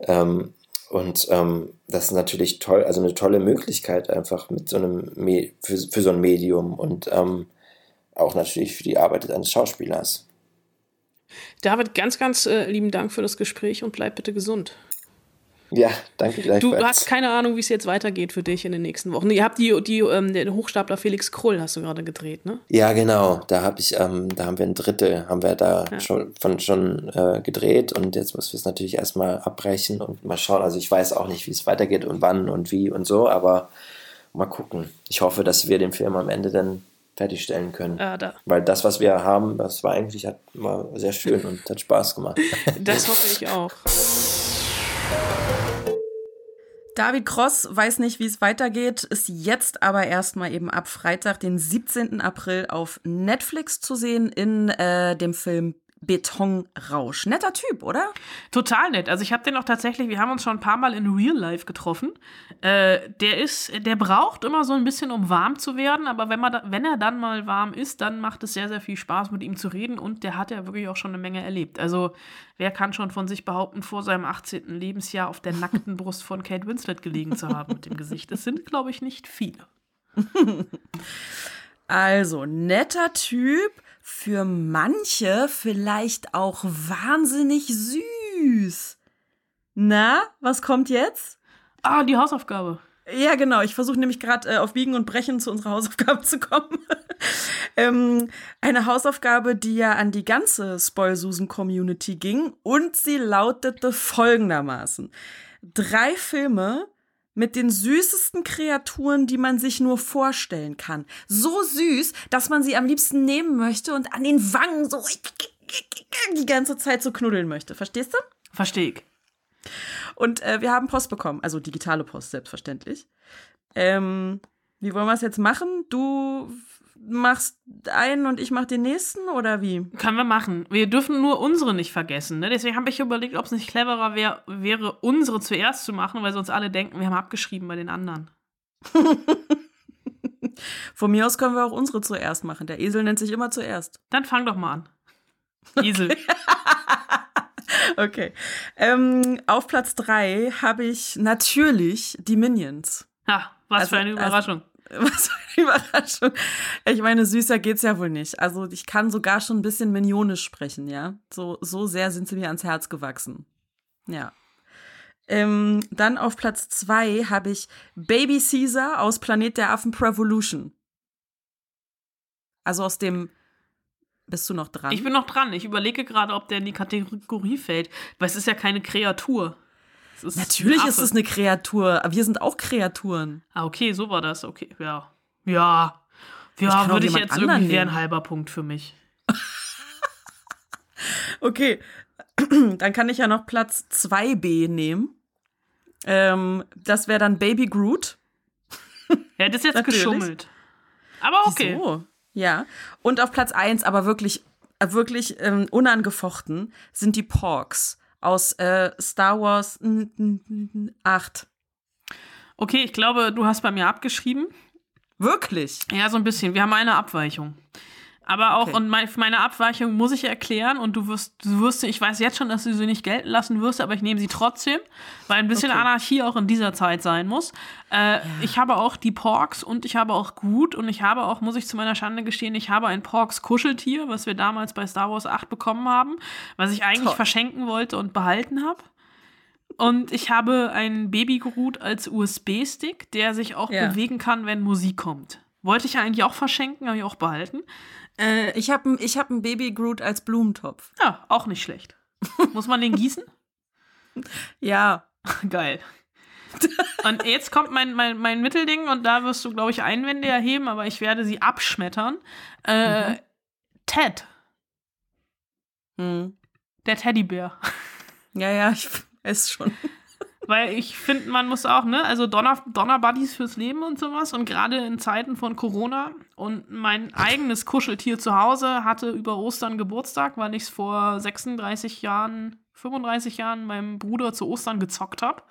Ähm, und ähm, das ist natürlich toll, also eine tolle Möglichkeit einfach mit so einem Me für, für so ein Medium und ähm, auch natürlich für die Arbeit eines Schauspielers. David, ganz, ganz äh, lieben Dank für das Gespräch und bleib bitte gesund. Ja, danke gleichfalls. Du hast keine Ahnung, wie es jetzt weitergeht für dich in den nächsten Wochen. Ihr habt die, die ähm, den Hochstapler Felix Krull hast du gerade gedreht, ne? Ja, genau. Da habe ich, ähm, da haben wir ein Drittel, haben wir da ja. schon von schon äh, gedreht und jetzt müssen wir es natürlich erstmal abbrechen und mal schauen. Also ich weiß auch nicht, wie es weitergeht und wann und wie und so, aber mal gucken. Ich hoffe, dass wir den Film am Ende dann fertigstellen können. Ah, da. Weil das, was wir haben, das war eigentlich hat mal sehr schön und hat Spaß gemacht. Das hoffe ich auch. David Cross weiß nicht, wie es weitergeht, ist jetzt aber erstmal eben ab Freitag, den 17. April auf Netflix zu sehen in äh, dem Film Betonrausch. Netter Typ, oder? Total nett. Also ich habe den auch tatsächlich, wir haben uns schon ein paar Mal in Real Life getroffen. Äh, der ist, der braucht immer so ein bisschen, um warm zu werden, aber wenn, man da, wenn er dann mal warm ist, dann macht es sehr, sehr viel Spaß, mit ihm zu reden und der hat ja wirklich auch schon eine Menge erlebt. Also wer kann schon von sich behaupten, vor seinem 18. Lebensjahr auf der nackten Brust von Kate Winslet gelegen zu haben mit dem Gesicht? Das sind, glaube ich, nicht viele. also, netter Typ für manche vielleicht auch wahnsinnig süß. Na, was kommt jetzt? Ah, die Hausaufgabe. Ja, genau. Ich versuche nämlich gerade äh, auf Biegen und Brechen zu unserer Hausaufgabe zu kommen. ähm, eine Hausaufgabe, die ja an die ganze Spoilsusen-Community ging und sie lautete folgendermaßen. Drei Filme, mit den süßesten Kreaturen, die man sich nur vorstellen kann. So süß, dass man sie am liebsten nehmen möchte und an den Wangen so die ganze Zeit so knuddeln möchte. Verstehst du? Verstehe ich. Und äh, wir haben Post bekommen, also digitale Post, selbstverständlich. Ähm, wie wollen wir es jetzt machen? Du machst einen und ich mach den nächsten oder wie? Können wir machen. Wir dürfen nur unsere nicht vergessen. Ne? Deswegen habe ich überlegt, ob es nicht cleverer wär, wäre, unsere zuerst zu machen, weil sonst alle denken, wir haben abgeschrieben bei den anderen. Von mir aus können wir auch unsere zuerst machen. Der Esel nennt sich immer zuerst. Dann fang doch mal an. Esel. Okay. okay. Ähm, auf Platz 3 habe ich natürlich die Minions. Ja, was also, für eine Überraschung. Also, Was für eine Überraschung. Ich meine, süßer geht's ja wohl nicht. Also ich kann sogar schon ein bisschen minionisch sprechen, ja. So, so sehr sind sie mir ans Herz gewachsen. Ja. Ähm, dann auf Platz zwei habe ich Baby Caesar aus Planet der Affen Prevolution. Also aus dem. Bist du noch dran? Ich bin noch dran. Ich überlege gerade, ob der in die Kategorie fällt, weil es ist ja keine Kreatur. Ist Natürlich ist es eine Kreatur, aber wir sind auch Kreaturen. Ah, okay, so war das. Okay, ja. Ja. Ja, würde ich jetzt irgendwie wäre ein halber Punkt für mich. okay. dann kann ich ja noch Platz 2b nehmen. Ähm, das wäre dann Baby Groot. Ja, das ist jetzt geschummelt. Aber okay. Wieso? Ja. Und auf Platz 1, aber wirklich, wirklich ähm, unangefochten, sind die Porks aus äh, Star Wars 8. Okay, ich glaube, du hast bei mir abgeschrieben. Wirklich? Ja, so ein bisschen. Wir haben eine Abweichung. Aber auch, Okay. und mein, meine Abweichung muss ich erklären und du wirst, du wirst, ich weiß jetzt schon, dass du sie nicht gelten lassen wirst, aber ich nehme sie trotzdem, weil ein bisschen Okay. Anarchie auch in dieser Zeit sein muss. Äh, Ich habe auch die Porks und ich habe auch Gut und ich habe auch, muss ich zu meiner Schande gestehen, ich habe ein Porks-Kuscheltier, was wir damals bei Star Wars 8 bekommen haben, was ich eigentlich Toll. verschenken wollte und behalten habe. Und ich habe einen Baby-Groot als USB-Stick, der sich auch Ja. bewegen kann, wenn Musik kommt. Wollte ich eigentlich auch verschenken, habe ich auch behalten. Äh, Ich habe ich hab einen Baby Groot als Blumentopf. ja, auch nicht schlecht. Muss man den gießen? Ja. Geil. Und jetzt kommt mein, mein, mein Mittelding und da wirst du, glaube ich, Einwände erheben, aber ich werde sie abschmettern. Äh, Ted, Hm. der Teddybär. Ja, ja, ich weiß schon. Weil ich finde, man muss auch, ne, also Donner, Donnerbuddies fürs Leben und sowas. Und gerade in Zeiten von Corona und mein eigenes Kuscheltier zu Hause hatte über Ostern Geburtstag, weil ich es vor 36 Jahren, 35 Jahren meinem Bruder zu Ostern gezockt habe.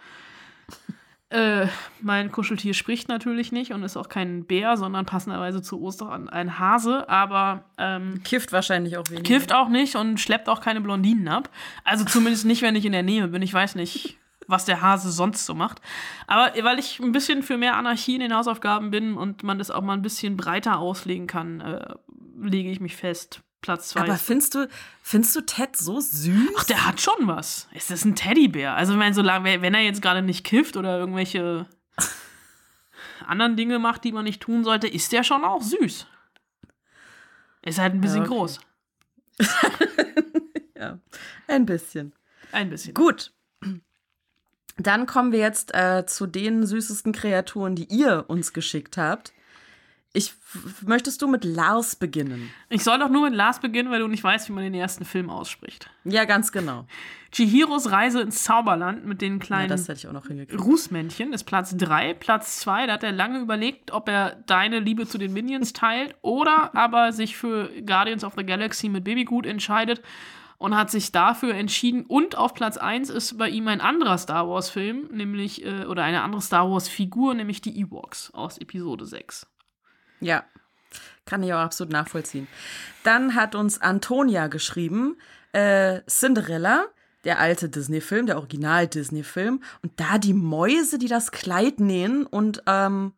Äh, mein Kuscheltier spricht natürlich nicht und ist auch kein Bär, sondern passenderweise zu Ostern ein Hase, aber ähm, Kifft wahrscheinlich auch weniger. kifft auch nicht und schleppt auch keine Blondinen ab. Also zumindest nicht, wenn ich in der Nähe bin. Ich weiß nicht, was der Hase sonst so macht. Aber weil ich ein bisschen für mehr Anarchie in den Hausaufgaben bin und man das auch mal ein bisschen breiter auslegen kann, äh, lege ich mich fest. Platz zwei. Aber findest du, findest du Ted so süß? Ach, der hat schon was. Es ist ein Teddybär. Also, meine, solange, wenn er jetzt gerade nicht kifft oder irgendwelche anderen Dinge macht, die man nicht tun sollte, ist der schon auch süß. Ist halt ein bisschen Ja, okay. groß. Ja, ein bisschen. Ein bisschen. Gut. Dann kommen wir jetzt äh, zu den süßesten Kreaturen, die ihr uns geschickt habt. Ich möchtest du mit Lars beginnen? Ich soll doch nur mit Lars beginnen, weil du nicht weißt, wie man den ersten Film ausspricht. Ja, ganz genau. Chihiros Reise ins Zauberland mit den Ja, kleinen das hätte ich auch noch hingekriegt. Rußmännchen ist Platz 3. Platz 2, da hat er lange überlegt, ob er deine Liebe zu den Minions teilt oder aber sich für Guardians of the Galaxy mit Babygut entscheidet und hat sich dafür entschieden. Und auf Platz 1 ist bei ihm ein anderer Star Wars-Film, nämlich, äh, oder eine andere Star Wars-Figur, nämlich die Ewoks aus Episode 6. Ja, kann ich auch absolut nachvollziehen. Dann hat uns Antonia geschrieben, äh, Cinderella, der alte Disney-Film, der Original-Disney-Film. Und da die Mäuse, die das Kleid nähen und ähm,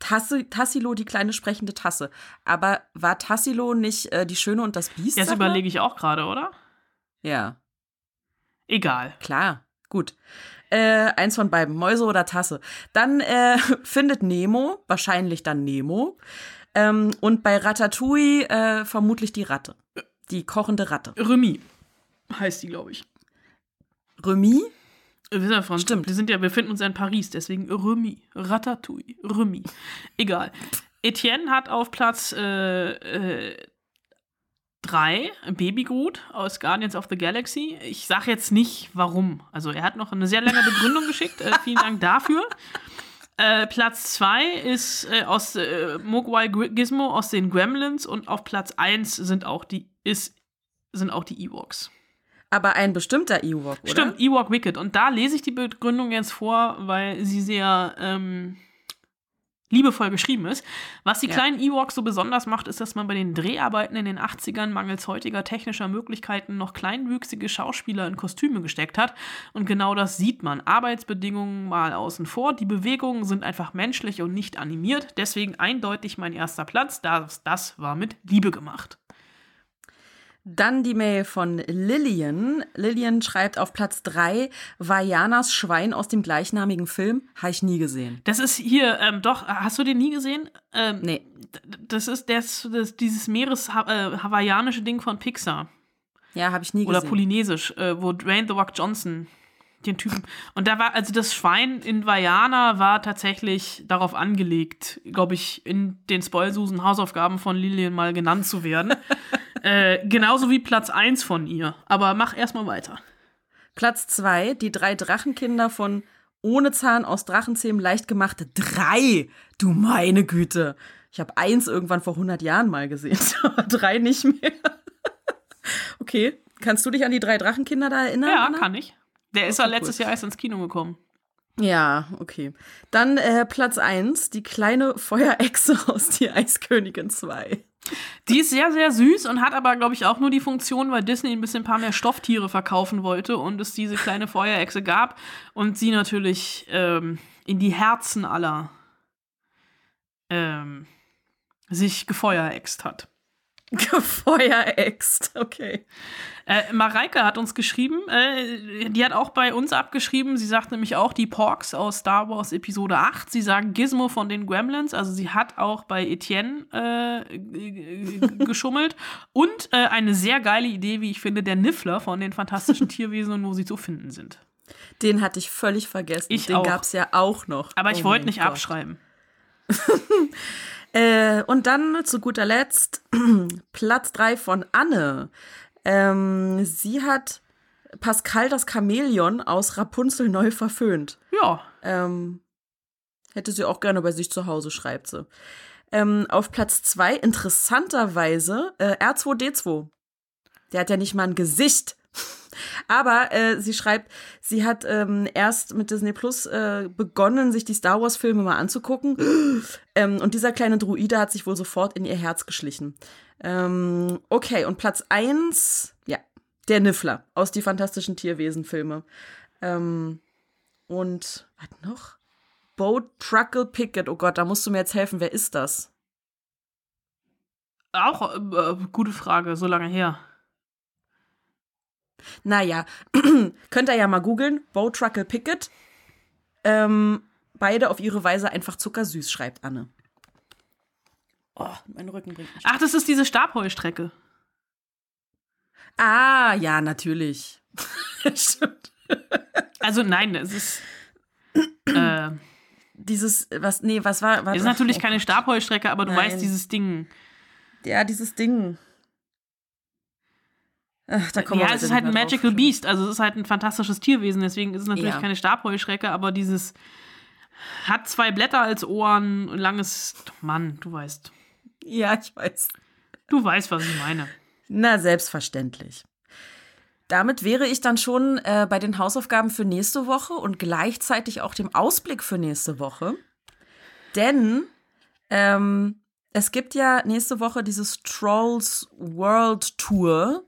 Tasse, Tassilo, die kleine sprechende Tasse. Aber war Tassilo nicht äh, die Schöne und das Biest? Das überlege ich auch gerade, oder? Ja, Egal. klar, gut. Äh, eins von beiden, Mäuse oder Tasse. Dann äh, findet Nemo, wahrscheinlich dann Nemo. Ähm, und bei Ratatouille äh, vermutlich die Ratte. Die kochende Ratte. Remy heißt die, glaube ich. Remy? Wir sind ja von, Stimmt. Wir sind ja, wir befinden uns ja in Paris, deswegen Remy, Ratatouille, Remy. Egal. Etienne hat auf Platz äh, äh, drei Babygut aus Guardians of the Galaxy. Ich sage jetzt nicht, warum. Also er hat noch eine sehr lange Begründung geschickt. Äh, vielen Dank dafür. Äh, Platz zwei ist äh, aus äh, Mogwai Gizmo aus den Gremlins und auf Platz eins sind auch die ist sind auch die Ewoks. Aber ein bestimmter Ewok, oder? Stimmt, Ewok Wicked. Und da lese ich die Begründung jetzt vor, weil sie sehr ähm, liebevoll geschrieben ist. Was die Ja. kleinen Ewoks so besonders macht, ist, dass man bei den Dreharbeiten in den 80ern mangels heutiger technischer Möglichkeiten noch kleinwüchsige Schauspieler in Kostüme gesteckt hat. Und genau das sieht man. Arbeitsbedingungen mal außen vor. Die Bewegungen sind einfach menschlich und nicht animiert. Deswegen eindeutig mein erster Platz. Das, das war mit Liebe gemacht. Dann die Mail von Lillian. Lillian schreibt auf Platz drei Vajanas Schwein aus dem gleichnamigen Film. Habe ich nie gesehen. Das ist hier, ähm, doch, hast du den nie gesehen? Ähm, Nee. Das ist das, das, dieses Meeres-hawaiianische Ding von Pixar. Ja, habe ich nie Oder gesehen. polynesisch, äh, wo Dwayne The Rock Johnson den Typen. Und da war, also das Schwein in Vajana war tatsächlich darauf angelegt, glaube ich, in den Spoilsusen Hausaufgaben von Lillian mal genannt zu werden. äh, genauso wie Platz 1 von ihr. Aber mach erstmal weiter. Platz zwei die drei Drachenkinder von Ohne Zahn aus Drachenzähmen leicht gemachte. Drei! Du meine Güte. Ich habe eins irgendwann vor 100 Jahren mal gesehen, aber drei nicht mehr. okay, kannst du dich an die drei Drachenkinder da erinnern? Ja, Anna? kann ich. Der ist ja letztes cool. Jahr erst ins Kino gekommen. Ja, okay. Dann äh, Platz 1, die kleine Feuerechse aus Die Eiskönigin 2. Die ist sehr, sehr süß und hat aber, glaube ich, auch nur die Funktion, weil Disney ein bisschen ein paar mehr Stofftiere verkaufen wollte und es diese kleine Feuerechse gab und sie natürlich ähm, in die Herzen aller ähm, sich gefeuerext hat. Gefeuerext, okay. Äh, Mareike hat uns geschrieben, äh, die hat auch bei uns abgeschrieben, sie sagt nämlich auch die Porks aus Star Wars Episode 8. Sie sagen Gizmo von den Gremlins, also sie hat auch bei Etienne äh, geschummelt. Und äh, eine sehr geile Idee, wie ich finde, der Niffler von den fantastischen Tierwesen und wo sie zu finden sind. Den hatte ich völlig vergessen. Ich Den gab es ja auch noch. Aber ich Oh wollte nicht Gott. abschreiben. Äh, und dann zu guter Letzt Platz 3 von Anne. Ähm, sie hat Pascal das Chamäleon aus Rapunzel neu verföhnt. Ja. Ähm, hätte sie auch gerne bei sich zu Hause, schreibt sie. Ähm, auf Platz 2 interessanterweise äh, R2D2. Der hat ja nicht mal ein Gesicht. Aber äh, sie schreibt, sie hat ähm, erst mit Disney Plus äh, begonnen, sich die Star Wars-Filme mal anzugucken. ähm, und dieser kleine Druide hat sich wohl sofort in ihr Herz geschlichen. Ähm, okay, und Platz 1, ja, der Niffler aus die fantastischen Tierwesen-Filme. Ähm, und was noch? Boat Truckle Pickett. Oh Gott, da musst du mir jetzt helfen. Wer ist das? Auch äh, gute Frage, so lange her. Naja, könnt ihr ja mal googeln. Boat Truckle Pickett. Ähm, beide auf ihre Weise einfach zuckersüß, schreibt Anne. Oh, mein Rücken bringt mich. Ach, das ist diese Stabheustrecke. Ah, ja, natürlich. Stimmt. Also nein, es ist. Äh, Dieses, was, nee, was war. war ist natürlich keine Stabheustrecke, aber du Nein. weißt dieses Ding. Ja, dieses Ding. Ach, da kommen ja, es ist halt ein Magical drauf. Beast, also es ist halt ein fantastisches Tierwesen, deswegen ist es natürlich Ja. keine Stabheuschrecke, aber dieses hat zwei Blätter als Ohren, langes. Mann, du weißt. Ja, ich weiß. Du weißt, was ich meine. Na, selbstverständlich. Damit wäre ich dann schon äh, bei den Hausaufgaben für nächste Woche und gleichzeitig auch dem Ausblick für nächste Woche. Denn ähm, es gibt ja nächste Woche dieses Trolls World Tour,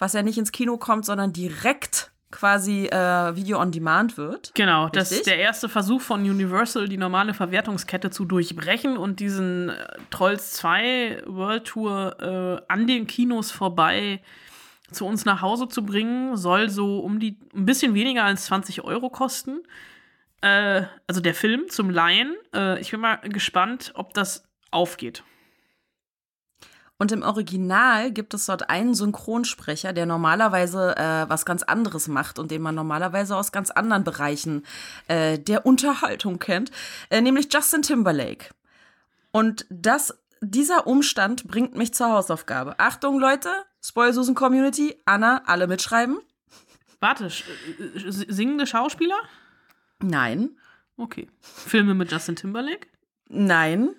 was ja nicht ins Kino kommt, sondern direkt quasi äh, Video on Demand wird. Genau, das Richtig? ist der erste Versuch von Universal, die normale Verwertungskette zu durchbrechen und diesen äh, Trolls 2 World Tour äh, an den Kinos vorbei zu uns nach Hause zu bringen, soll so um die ein bisschen weniger als 20 Euro kosten. Äh, also der Film zum Laien. Äh, ich bin mal gespannt, ob das aufgeht. Und im Original gibt es dort einen Synchronsprecher, der normalerweise äh, was ganz anderes macht und den man normalerweise aus ganz anderen Bereichen äh, der Unterhaltung kennt, äh, nämlich Justin Timberlake. Und das, dieser Umstand bringt mich zur Hausaufgabe. Achtung, Leute, Spoilsusen Community, Anna, alle mitschreiben. Warte, sch- äh, singende Schauspieler? Nein, Okay. Filme mit Justin Timberlake? nein.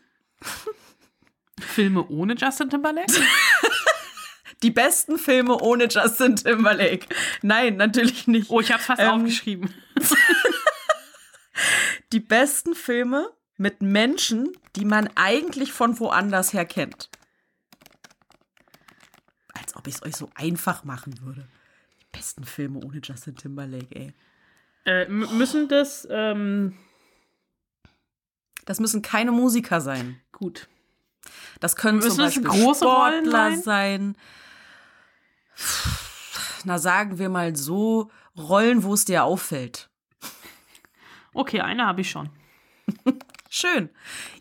Filme ohne Justin Timberlake? Die besten Filme ohne Justin Timberlake. Nein, natürlich nicht. Oh, ich hab's fast Ähm, aufgeschrieben. Die besten Filme mit Menschen, die man eigentlich von woanders her kennt. Als ob ich es euch so einfach machen würde. Die besten Filme ohne Justin Timberlake, ey. Äh, müssen das, ähm, Das müssen keine Musiker sein. gut. Das können Müssen zum Beispiel Sportler sein? sein. Na, sagen wir mal so, Rollen, wo es dir auffällt. Okay, eine habe ich schon. Schön.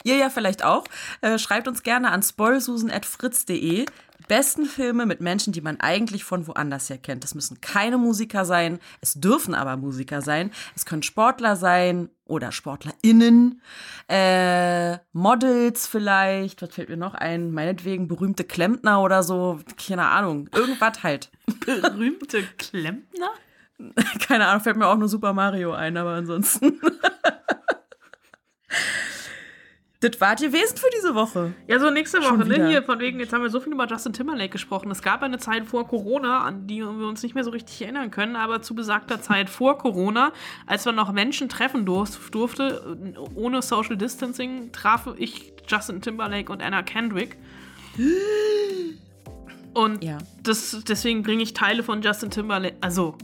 Ihr ja vielleicht auch. Äh, schreibt uns gerne an spoilsusen.fritz.de. Besten Filme mit Menschen, die man eigentlich von woanders her kennt. Das müssen keine Musiker sein. Es dürfen aber Musiker sein. Es können Sportler sein oder SportlerInnen. Äh, Models vielleicht. Was fällt mir noch ein? Meinetwegen berühmte Klempner oder so. Keine Ahnung. Irgendwas halt. Berühmte Klempner? Keine Ahnung, fällt mir auch nur Super Mario ein, aber ansonsten. Das war gewesen für diese Woche. Ja, so nächste Woche, ne? Hier, von wegen, jetzt haben wir so viel über Justin Timberlake gesprochen. Es gab eine Zeit vor Corona, an die wir uns nicht mehr so richtig erinnern können, aber zu besagter Zeit vor Corona, als man noch Menschen treffen durf, durfte, ohne Social Distancing, traf ich Justin Timberlake und Anna Kendrick. Und Ja. das, deswegen bringe ich Teile von Justin Timberlake, also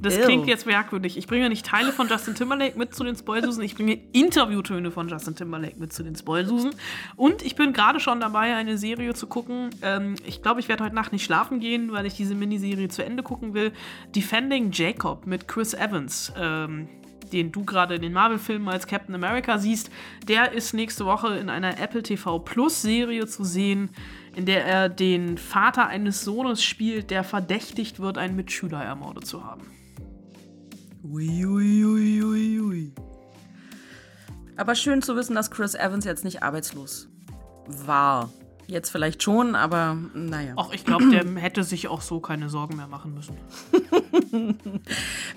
das Ew. klingt jetzt merkwürdig. Ich bringe nicht Teile von Justin Timberlake mit zu den Spoilsusen, ich bringe Interviewtöne von Justin Timberlake mit zu den Spoilsusen. Und ich bin gerade schon dabei, eine Serie zu gucken. Ähm, ich glaube, ich werde heute Nacht nicht schlafen gehen, weil ich diese Miniserie zu Ende gucken will. Defending Jacob mit Chris Evans. Ähm, den du gerade in den Marvel-Filmen als Captain America siehst, der ist nächste Woche in einer Apple TV Plus-Serie zu sehen, in der er den Vater eines Sohnes spielt, der verdächtigt wird, einen Mitschüler ermordet zu haben. Ui, ui, ui, ui, ui. Aber schön zu wissen, dass Chris Evans jetzt nicht arbeitslos war. Jetzt vielleicht schon, aber naja. Ach, ich glaube, der hätte sich auch so keine Sorgen mehr machen müssen.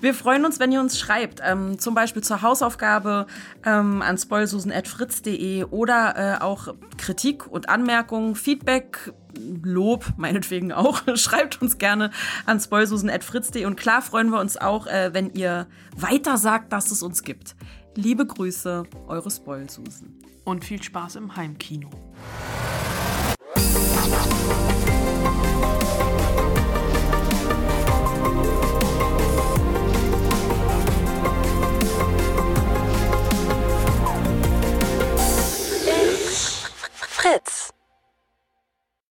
Wir freuen uns, wenn ihr uns schreibt, ähm, zum Beispiel zur Hausaufgabe ähm, an spoilsusen.fritz.de oder äh, auch Kritik und Anmerkungen, Feedback, Lob, meinetwegen auch. Schreibt uns gerne an spoilsusen.fritz.de und klar freuen wir uns auch, äh, wenn ihr weiter sagt, dass es uns gibt. Liebe Grüße, eure Spoilsusen. Und viel Spaß im Heimkino. Fritz.